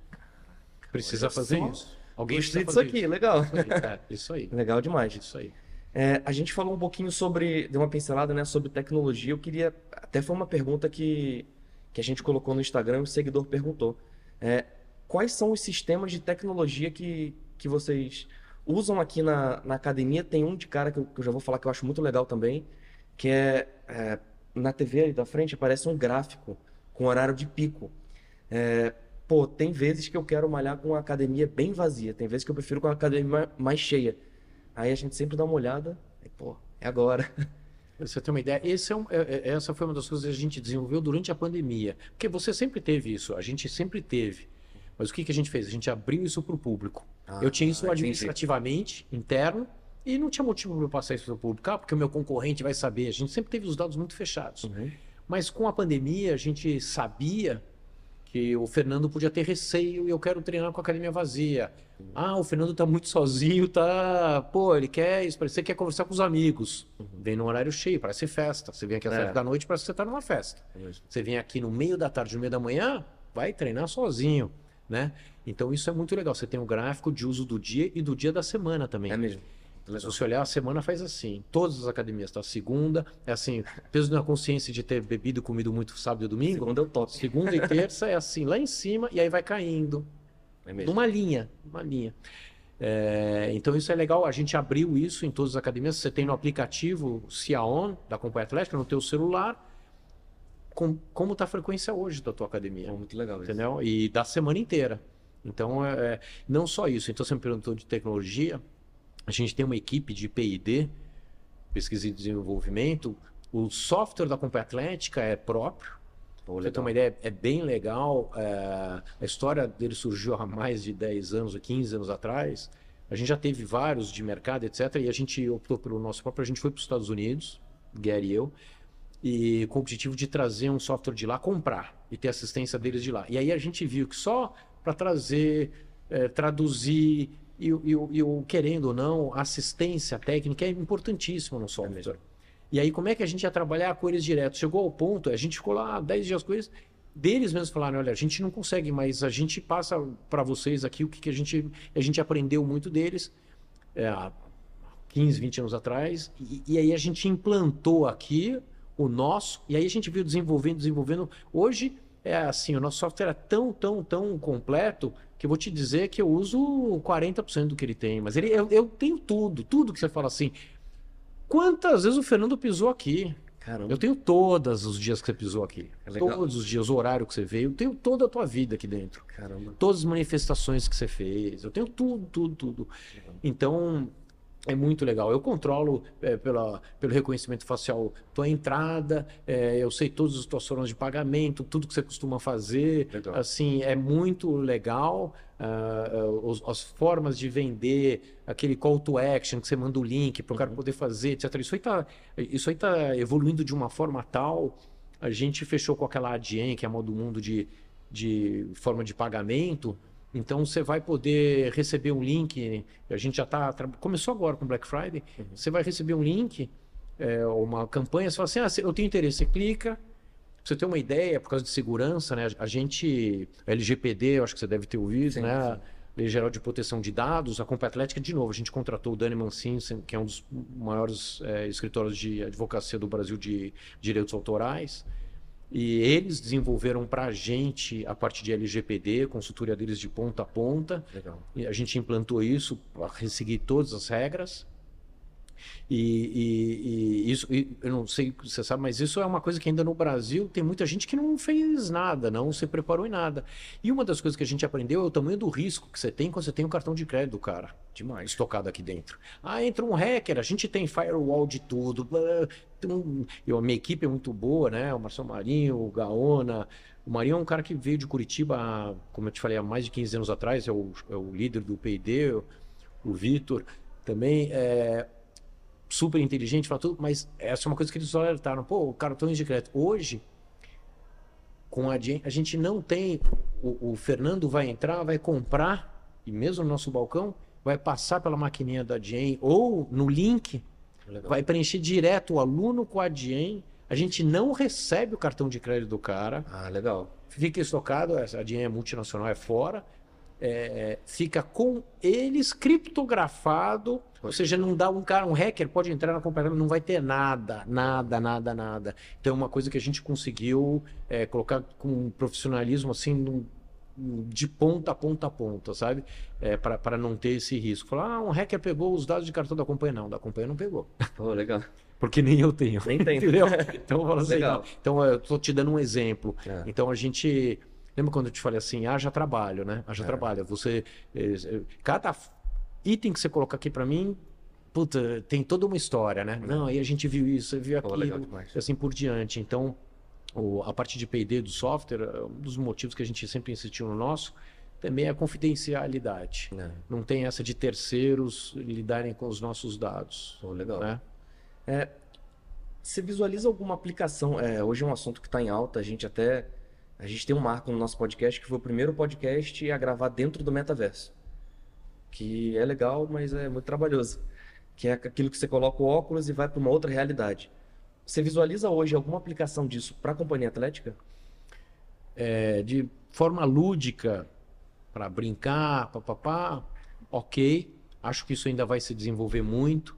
precisa fazer só. isso. Alguém precisa disso aqui, isso. legal. Isso aí. É, isso aí. Legal demais. Isso aí. É, a gente falou um pouquinho sobre, deu uma pincelada, né, sobre tecnologia. Eu queria, até foi uma pergunta que que a gente colocou no Instagram, o seguidor perguntou. É, quais são os sistemas de tecnologia que, que vocês usam aqui na, na academia? Tem um de cara que eu, que eu já vou falar que eu acho muito legal também, que é, é na TV ali da frente aparece um gráfico com horário de pico. É, pô, tem vezes que eu quero malhar com a academia bem vazia, tem vezes que eu prefiro com a academia mais cheia. Aí a gente sempre dá uma olhada, e, pô, é agora. Você tem uma ideia? É um, é, é, essa foi uma das coisas que a gente desenvolveu durante a pandemia. Porque você sempre teve isso, a gente sempre teve. Mas o que, que a gente fez? A gente abriu isso para o público. Ah, eu tinha isso administrativamente, entendi. interno, e não tinha motivo para eu passar isso para o público. Ah, porque o meu concorrente vai saber. A gente sempre teve os dados muito fechados. Uhum. Mas com a pandemia, a gente sabia que o Fernando podia ter receio e eu quero treinar com a academia vazia. Ah, o Fernando tá muito sozinho, tá. Pô, ele quer que quer conversar com os amigos. Vem no horário cheio, parece festa. Você vem aqui às é. da noite, parece que você tá numa festa. É você vem aqui no meio da tarde, no meio da manhã, vai treinar sozinho, né? Então isso é muito legal. Você tem um gráfico de uso do dia e do dia da semana também. É mesmo. Se você olhar, a semana faz assim. Todas as academias, tá? Segunda, é assim, peso na consciência de ter bebido e comido muito sábado e domingo. Segunda é o top. Segunda e terça é assim, lá em cima, e aí vai caindo. É mesmo. Numa linha, uma linha. É, então isso é legal, a gente abriu isso em todas as academias. Você tem no aplicativo Ciaon, da Companhia Atlética, no teu celular, com, como está a frequência hoje da tua academia. É muito legal Entendeu? Isso. E da semana inteira. Então, é, é, não só isso. Então, você me perguntou de tecnologia. A gente tem uma equipe de P&D, pesquisa e desenvolvimento. O software da Companhia Atlética é próprio. Pra você legal. uma ideia, é bem legal. é, a história dele surgiu há mais de 10 anos, ou 15 anos atrás. A gente já teve vários de mercado, etc. E a gente optou pelo nosso próprio. A gente foi para os Estados Unidos, Gary e eu, e com o objetivo de trazer um software de lá, comprar e ter assistência deles de lá. E aí a gente viu que só para trazer, é, traduzir e, o- e, e o querendo ou não, assistência técnica é importantíssima no software. mesmo. E aí, como é que a gente ia trabalhar com eles direto? Chegou ao ponto, a gente ficou lá 10 dias com eles, deles mesmos falaram: olha, a gente não consegue, mas a gente passa para vocês aqui o que, que a gente. A gente aprendeu muito deles é, há 15, 20 anos atrás, e, e aí a gente implantou aqui o nosso, e aí a gente viu desenvolvendo, desenvolvendo. Hoje é assim: o nosso software é tão, tão, tão completo que eu vou te dizer que eu uso 40% do que ele tem, mas ele, eu, eu tenho tudo, tudo que você fala assim. Quantas vezes o Fernando pisou aqui? Caramba. Eu tenho todos os dias que você pisou aqui. É. Todos os dias, o horário que você veio. Eu tenho toda a tua vida aqui dentro. Caramba. Todas as manifestações que você fez. Eu tenho tudo, tudo, tudo. Então, é muito legal. Eu controlo é, pela, pelo reconhecimento facial tua entrada, é, eu sei todas as tuas formas de pagamento, tudo que você costuma fazer. Legal. Assim, é muito legal. os- as formas de vender, aquele call to action que você manda o link para o cara poder fazer, etc. Isso aí tá, aí tá evoluindo de uma forma tal. A gente fechou com aquela Adyen, que é a modo mundo de, de forma de pagamento. Então você vai poder receber um link. A gente já está começou agora com Black Friday. Você vai receber um link, é, uma campanha. Você fala assim: ah, eu tenho interesse. Você clica. Pra você ter uma ideia, por causa de segurança, né? A gente, LGPD, eu acho que você deve ter ouvido, Sim, né? sim. Lei Geral de Proteção de Dados, a Compa Atlética, de novo, a gente contratou o Dani Mancini, que é um dos maiores eh, escritórios de advocacia do Brasil de direitos autorais. E eles desenvolveram para a gente a parte de LGPD, consultoria deles de ponta a ponta. Legal. E a gente implantou isso para seguir todas as regras. E, e- e isso, e eu não sei se você sabe, mas isso é uma coisa que ainda no Brasil tem muita gente que não fez nada, não se preparou em nada. E uma das coisas que a gente aprendeu é o tamanho do risco que você tem quando você tem um cartão de crédito do cara Demais. estocado aqui dentro. Ah, entra um hacker, a gente tem firewall de tudo. eu, a minha equipe é muito boa, né? O Marcelo Marinho, o Gaona. O Marinho é um cara que veio de Curitiba, como eu te falei, há mais de 15 anos atrás, é o, é o líder do P&D, o Vitor também. É, super inteligente, fala tudo, mas essa é uma coisa que eles alertaram. Pô, o cartão de crédito. Hoje, com a a gente não tem. O, o Fernando vai entrar, vai comprar, e mesmo no nosso balcão, vai passar pela maquininha da Jen ou no link, Legal. vai preencher direto o aluno com a Jen. A gente não recebe o cartão de crédito do cara, Ah, legal. fica estocado, a Jen é multinacional, é fora. É, fica com eles criptografado, ou seja, não dá um cara, um hacker pode entrar na companhia, não vai ter nada, nada, nada, nada. Então, é uma coisa que a gente conseguiu é, colocar com um profissionalismo assim, num- de ponta a ponta a ponta, sabe? É, para não ter esse risco. Falar, ah, um hacker pegou os dados de cartão da companhia. Não, da companhia não pegou. Pô, legal. Porque nem eu tenho. Nem tem. Entendeu? Então, eu falo assim, Legal. não. então eu tô te dando um exemplo. É. Então a gente. Lembra quando eu te falei assim, haja trabalho, né? Haja É. trabalho. Você. eh, eh, Cada item que você coloca aqui para mim, puta, tem toda uma história, né? Não, aí a gente viu isso, viu Pô, legal aquilo, demais. e assim por diante. Então, o- a parte de PD do software, é um dos motivos que a gente sempre insistiu no nosso, também é a confidencialidade. É. Não tem essa de terceiros lidarem com os nossos dados. Pô, legal. Né? É, você visualiza alguma aplicação? É, hoje é um assunto que está em alta. A gente até. A gente tem um marco no nosso podcast que foi o primeiro podcast a gravar dentro do metaverso. Que é legal, mas é muito trabalhoso. Que é aquilo que você coloca o óculos e vai para uma outra realidade. Você visualiza hoje alguma aplicação disso para a companhia atlética? É, de forma lúdica, para brincar, papapá, ok. Acho que isso ainda vai se desenvolver muito.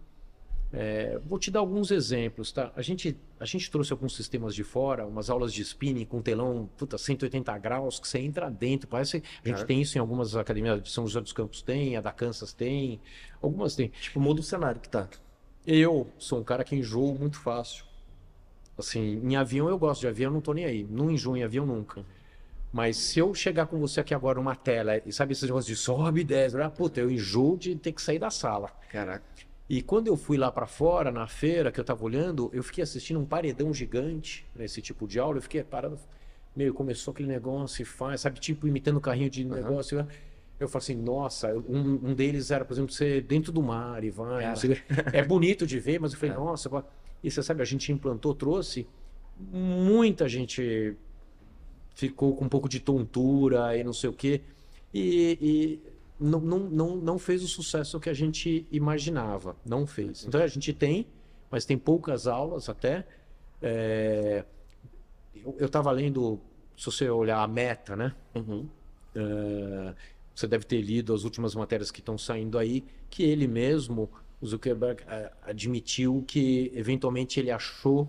É, vou te dar alguns exemplos, tá? A gente, a gente trouxe alguns sistemas de fora, umas aulas de spinning com telão, puta, 180 graus, que você entra dentro. Parece, a gente Cara. tem isso em algumas academias, de São José dos Campos tem, a da Kansas tem, algumas tem. Tipo, muda o cenário que tá. Eu sou um cara que enjoo muito fácil. Assim, em avião eu gosto de avião, não tô nem aí. Não enjoo em avião nunca. Mas se eu chegar com você aqui agora numa tela e sabe esses negócios de sobe e desce, ah, puta, eu enjoo de ter que sair da sala. Caraca. E quando eu fui lá para fora, na feira que eu tava olhando, eu fiquei assistindo um paredão gigante nesse tipo de aula, eu fiquei parando. Meu, começou aquele negócio e faz, sabe, tipo, imitando carrinho de Aham. negócio. Eu, eu falo assim, nossa, um, um deles era, por exemplo, ser dentro do mar e vai. sei. É bonito de ver, mas eu falei, É. nossa, e você sabe, a gente implantou, trouxe, muita gente ficou com um pouco de tontura e não sei o quê. E, e não, não, não, não fez o sucesso que a gente imaginava. Não fez. Então a gente tem, mas tem poucas aulas até. É, eu estava lendo, se você olhar a meta, né? Uhum. É, você deve ter lido as últimas matérias que estão saindo aí, que ele mesmo, o Zuckerberg, admitiu que eventualmente ele achou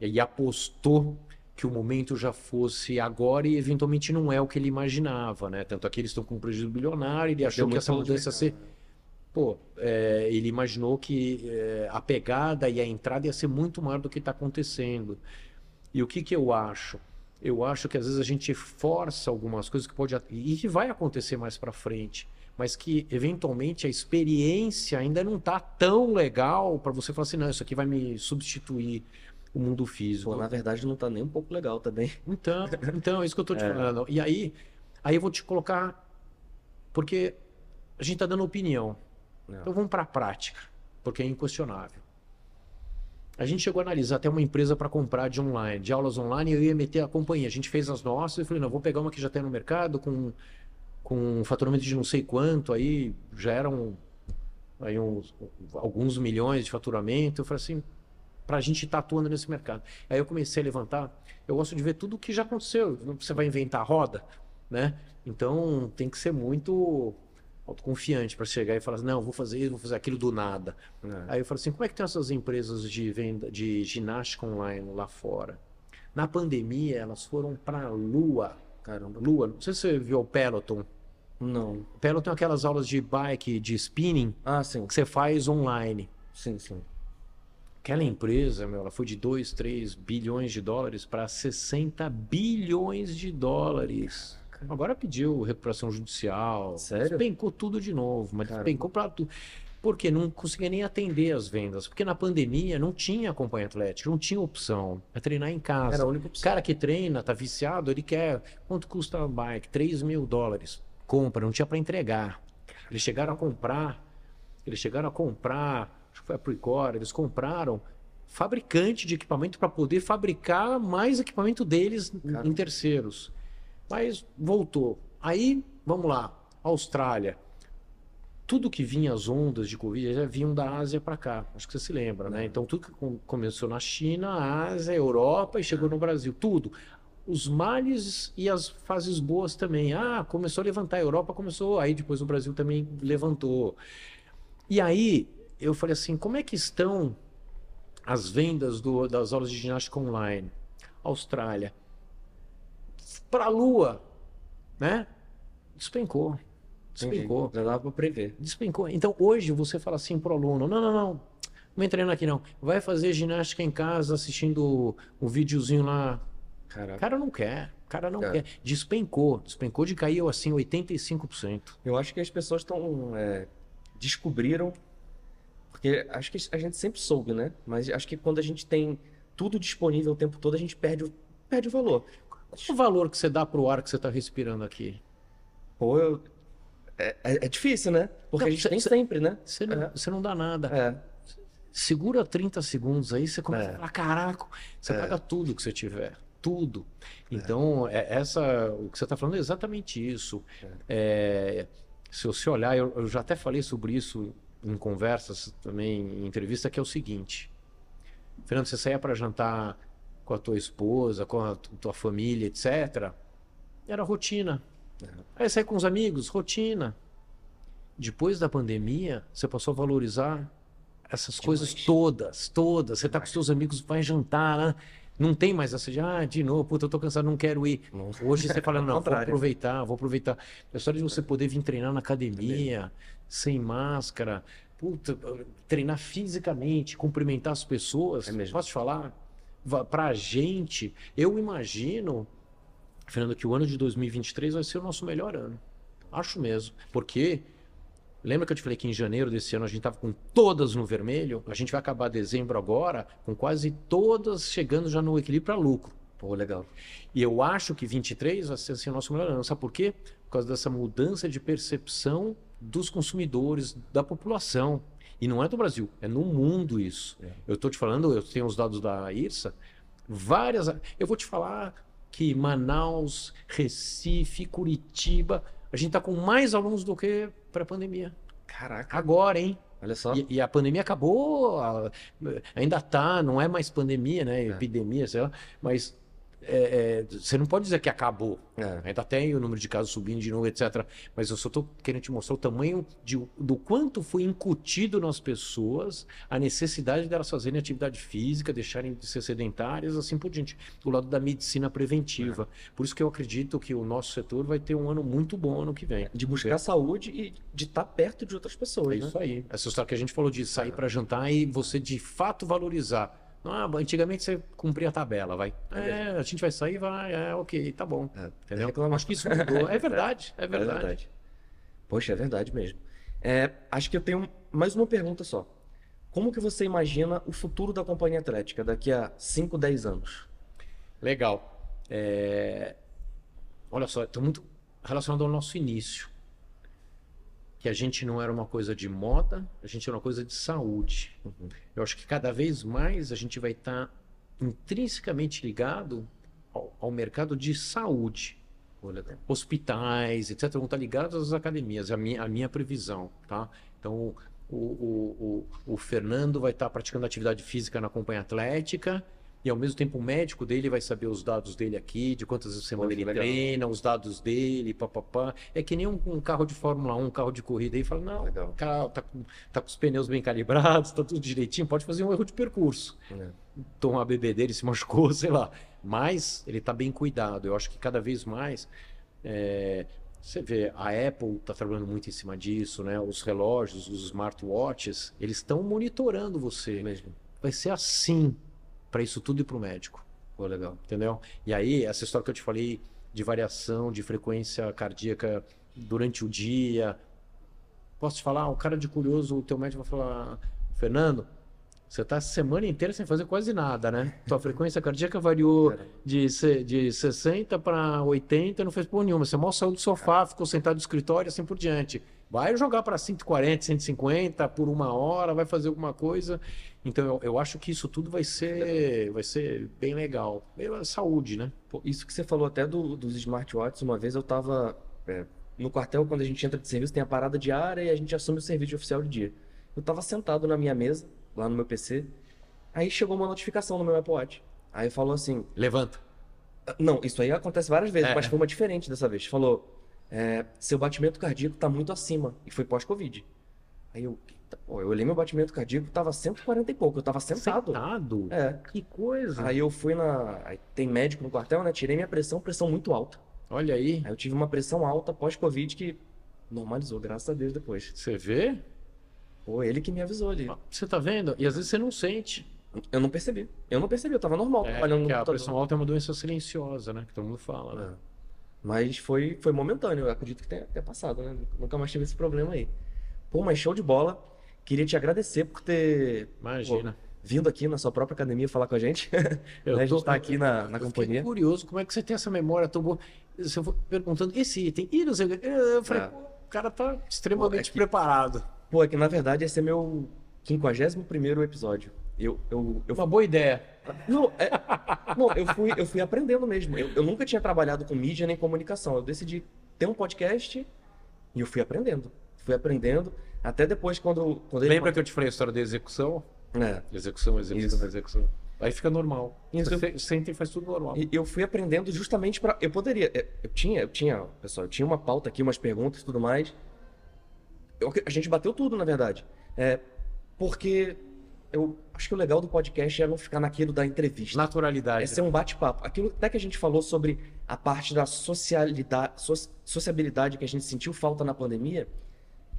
e apostou que o momento já fosse agora e eventualmente não é o que ele imaginava, né? Tanto é que eles estão com um prejuízo bilionário, ele achou que essa mudança ia ser Pô, é, ele imaginou que é, a pegada e a entrada ia ser muito maior do que está acontecendo. E o que, que eu acho? Eu acho que às vezes a gente força algumas coisas que pode e que vai acontecer mais para frente, mas que eventualmente a experiência ainda não está tão legal para você falar assim, não, isso aqui vai me substituir o mundo físico. Pô, na verdade não tá nem um pouco legal também. Então, então, é isso que eu tô te É. falando. E aí, aí eu vou te colocar, porque a gente tá dando opinião. Não. Então vamos para a prática, porque é inquestionável. A gente chegou a analisar até uma empresa para comprar de online, de aulas online, e eu ia meter a companhia. A gente fez as nossas e falei, não, vou pegar uma que já tem no mercado com, com um faturamento de não sei quanto, aí já eram aí uns, alguns milhões de faturamento. Eu falei assim, para a gente estar atuando nesse mercado. Aí eu comecei a levantar. Eu gosto de ver tudo o que já aconteceu. Você vai inventar a roda, né? Então tem que ser muito autoconfiante para chegar e falar assim, não, vou fazer isso, vou fazer aquilo do nada. É. Aí eu falo assim, como é que tem essas empresas de venda de ginástica online lá fora? Na pandemia, elas foram para a Lua. Caramba. Lua, não sei se você viu o Peloton. Não. O Peloton tem aquelas aulas de bike, de spinning, Ah, sim. que você faz online. Sim, sim. Aquela empresa, meu, ela foi de 2, 3 bilhões de dólares para 60 bilhões de dólares. Agora pediu recuperação judicial. Sério? Despencou tudo de novo, mas Caramba. despencou para tudo. Porque não conseguia nem atender as vendas. Porque na pandemia não tinha acompanho atlético, não tinha opção. É treinar em casa. Era a única O opção. cara que treina, tá viciado, ele quer. Quanto custa a bike? 3 mil dólares. Compra, não tinha para entregar. Eles chegaram a comprar. Eles chegaram a comprar. Acho que foi a Precor. Eles compraram fabricante de equipamento para poder fabricar mais equipamento deles em terceiros. Mas voltou. Aí, vamos lá. Austrália. Tudo que vinha as ondas de Covid já vinham da Ásia para cá. Acho que você se lembra, né? Não. Então tudo que com- começou na China, Ásia, Europa e chegou no Brasil. Tudo. Os males e as fases boas também. Ah, começou a levantar. A Europa começou. Aí depois o Brasil também levantou. E aí eu falei assim: como é que estão as vendas do- das aulas de ginástica online? Austrália. Para a Lua, né? Despencou. Despencou. Já dava pra prever. Despencou. Então hoje você fala assim pro aluno: não, não, não, não vem treinar aqui não. Vai fazer ginástica em casa assistindo o videozinho lá. O Caraca. cara não quer. O cara não É. quer. Despencou. Despencou de cair assim 85%. Eu acho que as pessoas estão. é, descobriram. Porque acho que a gente sempre soube, né? Mas acho que quando a gente tem tudo disponível o tempo todo, a gente perde o, perde o valor. Qual o valor que você dá pro ar que você está respirando aqui? Pô, eu- é, é- é difícil, né? Porque Não, a gente cê- tem cê- sempre, né? Você não, É. não dá nada. É. Segura 30 segundos aí, você começa É. a falar, caraca, você É. paga tudo que você tiver. Tudo. Então, é, essa, o que você está falando é exatamente isso. É, se você olhar, eu, eu já até falei sobre isso em conversas também, em entrevista, que é o seguinte. Fernando, você saía para jantar com a tua esposa, com a tu- tua família, etc. Era rotina. Aí sair com os amigos, rotina. Depois da pandemia, você passou a valorizar essas coisas todas, todas. Você tá com seus amigos, vai jantar, né? Não tem mais essa de, ah, de novo, puta, eu tô cansado, não quero ir. Não. Hoje você fala, não, vou aproveitar, vou aproveitar. A história de você poder vir treinar na academia, sem máscara, puta, treinar fisicamente, cumprimentar as pessoas. É mesmo. Posso te falar? Pra gente, eu imagino, Fernando, que o ano de 2023 vai ser o nosso melhor ano. Acho mesmo. Porque, lembra que eu te falei que em janeiro desse ano a gente estava com todas no vermelho? A gente vai acabar dezembro agora com quase todas chegando já no equilíbrio para lucro. Pô, legal. E eu acho que 23 vai ser assim, o nosso melhor ano. Sabe por quê? Por causa dessa mudança de percepção dos consumidores, da população. E não é do Brasil, é no mundo isso. É. Eu estou te falando, eu tenho os dados da IRSA, várias. Eu vou te falar que Manaus, Recife, Curitiba, a gente está com mais alunos do que pré-pandemia. Caraca, Agora, hein? olha só. E, e a pandemia acabou, a- ainda tá, não é mais pandemia, né? É. Epidemia, sei lá, mas é, é, você não pode dizer que acabou. É. Ainda tem o número de casos subindo de novo, etc. Mas eu só estou querendo te mostrar o tamanho de, do quanto foi incutido nas pessoas a necessidade delas fazerem atividade física, deixarem de ser sedentárias, assim por diante. Do lado da medicina preventiva. Por isso que eu acredito que o nosso setor vai ter um ano muito bom ano que vem. De buscar saúde e de estar perto de outras É pessoas, né? isso aí. Essa história que a gente falou de sair para jantar e você de fato valorizar. Ah, antigamente você cumpria a tabela, vai. É, a gente vai sair, vai, é, ok, tá bom. É, Entendeu? reclama- Acho que isso mudou. É verdade, é É verdade. verdade. Poxa, é verdade mesmo. É, acho que eu tenho mais uma pergunta só. Como que você imagina o futuro da companhia atlética daqui a 5, 10 anos? Legal. É, Olha só, está muito relacionado ao nosso início. Que a gente não era uma coisa de moda, a gente era uma coisa de saúde. Eu acho que cada vez mais a gente vai estar intrinsecamente ligado ao, ao mercado de saúde. Olha, hospitais, etc., vão estar ligados às academias, a minha, a minha previsão, tá? Então, o, o, o, o Fernando vai estar praticando atividade física na companhia atlética e, ao mesmo tempo, o médico dele vai saber os dados dele aqui, de quantas vezes por semana Poxa, ele legal. treina, os dados dele, papapá. É que nem um, um carro de Fórmula 1, um carro de corrida aí, fala, não, Legal. o cara tá com, tá com os pneus bem calibrados, tá tudo direitinho, pode fazer um erro de percurso É. tomar a bebê dele, se machucou, sei lá. Mas ele está bem cuidado. Eu acho que cada vez mais. é, você vê, a Apple está trabalhando muito em cima disso, né? Os relógios, os smartwatches, eles estão monitorando você. mesmo. Vai ser assim para isso tudo ir para o médico, Pô, legal. entendeu? E aí, essa história que eu te falei de variação de frequência cardíaca durante o dia. Posso te falar? O cara de curioso, o teu médico vai falar: Fernando, você está a semana inteira sem fazer quase nada, né? Tua frequência cardíaca variou de, de 60 para 80, não fez porra nenhuma. Você mal saiu do sofá, ficou sentado no escritório, assim por diante. Vai jogar para 140, 150 por uma hora, vai fazer alguma coisa. Então eu, eu acho que isso tudo vai ser, vai ser bem legal. É saúde, né? Isso que você falou até do- dos smartwatches, uma vez eu tava é, no quartel, quando a gente entra de serviço, tem a parada diária e a gente assume o serviço de oficial de dia. Eu tava sentado na minha mesa, lá no meu PC, aí chegou uma notificação no meu Apple Watch. Aí falou assim, Levanta. não, isso aí acontece várias vezes, É. mas foi uma diferente dessa vez. Falou, é, seu batimento cardíaco tá muito acima, e foi pós-Covid. Aí eu, pô, eu olhei meu batimento cardíaco, tava 140 e pouco, eu tava sentado. Sentado? É. Que coisa. Aí eu fui na. Aí tem médico no quartel, né? Tirei minha pressão, pressão muito alta. Olha aí. Aí eu tive uma pressão alta pós-Covid que normalizou, graças a Deus, depois. Você vê? Pô, ele que me avisou ali. Você tá vendo? E às vezes você não sente. Eu não percebi. Eu não percebi, eu tava normal, É, trabalhando no a pressão alta é uma doença silenciosa, né? Que todo mundo fala, né? É. Mas foi, foi momentâneo, eu acredito que tenha, tenha passado, né? Nunca mais tive esse problema aí. Pô, mas show de bola. Queria te agradecer por ter Imagina. pô, vindo aqui na sua própria academia falar com a gente. Eu Né, a gente tá aqui na, na Eu fiquei companhia. curioso como é que você tem essa memória tão boa. Você foi perguntando, esse item, e não sei o quê. Eu falei, É. pô, o cara tá extremamente Pô, é que- preparado. Pô, é que na verdade esse é meu 51º episódio. Eu, eu, eu Uma boa ideia. Não, é- não, eu fui, eu fui aprendendo mesmo. Eu, eu nunca tinha trabalhado com mídia nem comunicação. Eu decidi ter um podcast e eu fui aprendendo. Fui aprendendo. Até depois, quando, quando ele. Lembra que eu te falei a história da execução? É. Execução, execução, Isso. execução. Aí fica normal. Isso. Você senta e faz tudo normal. E eu fui aprendendo justamente para Eu poderia. é, Eu tinha, eu tinha, pessoal, eu tinha uma pauta aqui, umas perguntas e tudo mais. Eu- a gente bateu tudo, na verdade. É, porque eu acho que o legal do podcast é não ficar naquilo da entrevista. Naturalidade. É ser um bate-papo. Aquilo até que a gente falou sobre a parte da socialidade, so- sociabilidade que a gente sentiu falta na pandemia,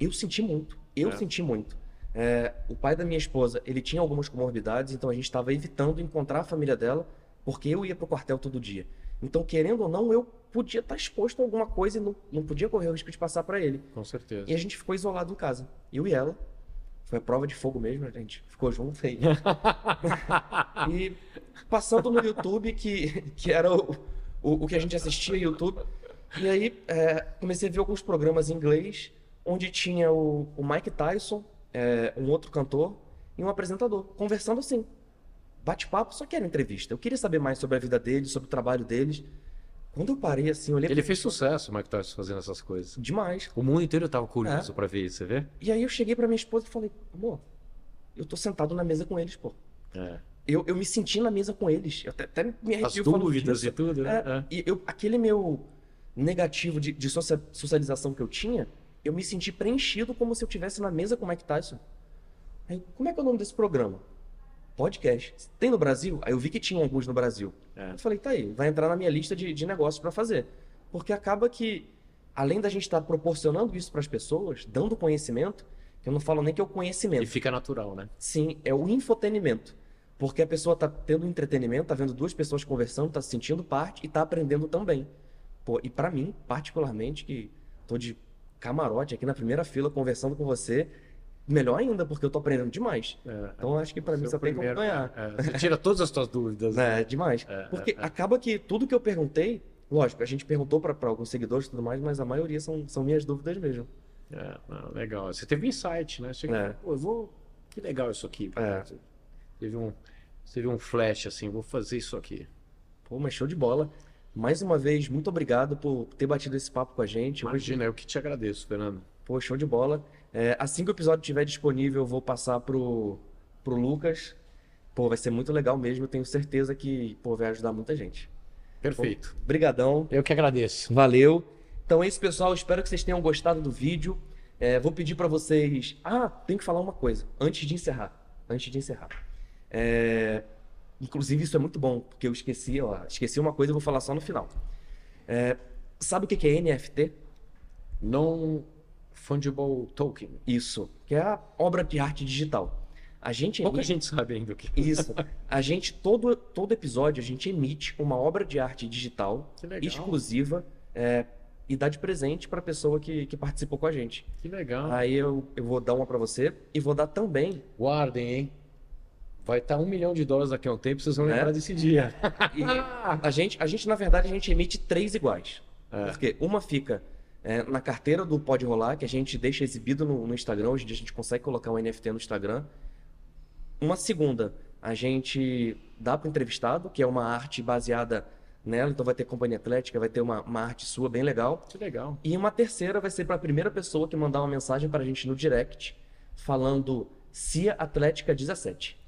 eu senti muito. Eu É. senti muito. É, o pai da minha esposa, ele tinha algumas comorbidades, então a gente estava evitando encontrar a família dela, porque eu ia pro quartel todo dia. Então, querendo ou não, eu podia estar exposto a alguma coisa e não, não podia correr o risco de passar para ele. Com certeza. E a gente ficou isolado em casa, eu e ela. Foi prova de fogo mesmo, a gente ficou junto aí. e passando no YouTube, que, que era o, o, o que a gente assistia YouTube. E aí é, comecei a ver alguns programas em inglês, onde tinha o, o Mike Tyson, é, um outro cantor, e um apresentador, conversando assim. Bate-papo, só que era entrevista. Eu queria saber mais sobre a vida deles, sobre o trabalho deles. Quando eu parei assim, eu olhei Ele fez sucesso, o Mike Tyson, fazendo essas coisas. demais. O mundo inteiro tava curioso É. pra ver isso, você vê? E aí eu cheguei pra minha esposa e falei, amor, eu tô sentado na mesa com eles, pô. É. Eu, eu me senti na mesa com eles. Eu até, até me As arrepio falando dúvidas disso. e tudo, né? É, É. E eu, aquele meu negativo de, de socia- socialização que eu tinha, eu me senti preenchido como se eu estivesse na mesa com o Mike Tyson. Aí, como é que é o nome desse programa? Podcast. Tem no Brasil? Aí eu vi que tinha alguns no Brasil. É. Eu falei, tá aí, vai entrar na minha lista de, de negócios para fazer. Porque acaba que, além da gente estar proporcionando isso para as pessoas, dando conhecimento, eu não falo nem que é o conhecimento. E fica natural, né? Sim, é o infotenimento. Porque a pessoa tá tendo entretenimento, tá vendo duas pessoas conversando, tá se sentindo parte e tá aprendendo também. Pô, e pra mim, particularmente, que tô de camarote aqui na primeira fila conversando com você, melhor ainda, porque eu tô aprendendo demais. É. Então acho que pra mim só tem como primeiro- ganhar. é, Você tira todas as suas dúvidas. né? É, demais. É, Porque é, é. acaba que tudo que eu perguntei, lógico, a gente perguntou pra alguns seguidores e tudo mais, mas a maioria são, são minhas dúvidas mesmo. É, não, legal. Você teve insight, né? Você, É. Pô, eu vou. Que legal isso aqui. É. Teve um, teve um flash assim, vou fazer isso aqui. Pô, mas show de bola. Mais uma vez, muito obrigado por ter batido esse papo com a gente. Hoje Imagina, eu que te agradeço, Fernando. Pô, show de bola. É, assim que o episódio estiver disponível, eu vou passar pro, pro Lucas. Pô, vai ser muito legal mesmo. Eu tenho certeza que pô, vai ajudar muita gente. Perfeito. Brigadão. Eu que agradeço. Valeu. Então é isso, pessoal. Espero que vocês tenham gostado do vídeo. É, vou pedir para vocês. Ah, tem que falar uma coisa antes de encerrar. Antes de encerrar. É, Inclusive, isso é muito bom, porque eu esqueci, ó, esqueci uma coisa e vou falar só no final. É, Sabe o que é NFT? Non-fungible token. Isso, que é a obra de arte digital. A gente Pouca emite... gente sabe ainda o que. Isso. A gente, todo, todo episódio, a gente emite uma obra de arte digital Que legal. exclusiva é, e dá de presente para a pessoa que, que participou com a gente. Que legal. Aí eu, eu vou dar uma para você e vou dar também. Guardem, hein? Vai estar um milhão de dólares daqui a um tempo, vocês vão É? lembrar desse dia. E a gente, a gente, na verdade, a gente emite três iguais. É. Porque uma fica é, na carteira do Pode Rolar, que a gente deixa exibido no, no Instagram. Hoje em dia a gente consegue colocar um NFT no Instagram. Uma segunda, a gente dá para o entrevistado, que é uma arte baseada nela. Então vai ter companhia atlética, vai ter uma, uma arte sua bem legal. Que legal. E uma terceira vai ser para a primeira pessoa que mandar uma mensagem para a gente no direct, falando CIA Atlética 17.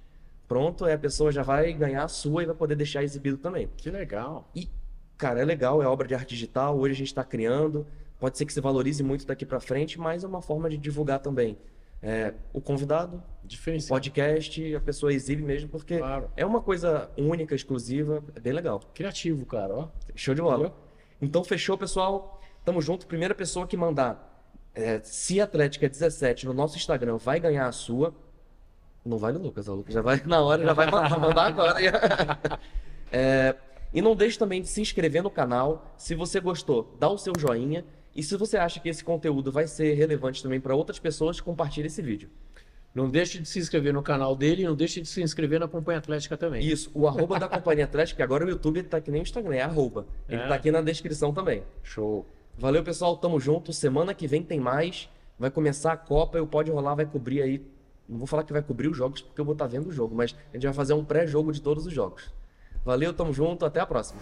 Pronto, aí a pessoa já vai ganhar a sua e vai poder deixar exibido também. Que legal. E, cara, é legal, é obra de arte digital, hoje a gente está criando. Pode ser que se valorize muito daqui para frente, mas é uma forma de divulgar também. É, o convidado, Diferencial. podcast, a pessoa exibe mesmo, porque Claro. é uma coisa única, exclusiva, é bem legal. Criativo, cara, ó. Show de bola. Entendeu? Então, fechou, pessoal. Tamo junto. Primeira pessoa que mandar é, se Atlética 17 no nosso Instagram vai ganhar a sua. Não vai no Lucas, o Lucas já vai na hora, já vai mandar mandar agora. É, e não deixe também de se inscrever no canal. Se você gostou, dá o seu joinha. E se você acha que esse conteúdo vai ser relevante também para outras pessoas, compartilhe esse vídeo. Não deixe de se inscrever no canal dele e não deixe de se inscrever na Companhia Atlética também. Isso, o arroba da Companhia Atlética, que agora o YouTube tá que nem o Instagram, é arroba. Ele É. tá aqui na descrição também. Show. Valeu, pessoal. Tamo junto. Semana que vem tem mais. Vai começar a Copa e o Pode Rolar vai cobrir aí. Não vou falar que vai cobrir os jogos porque eu vou estar vendo o jogo, mas a gente vai fazer um pré-jogo de todos os jogos. Valeu, tamo junto. Até a próxima.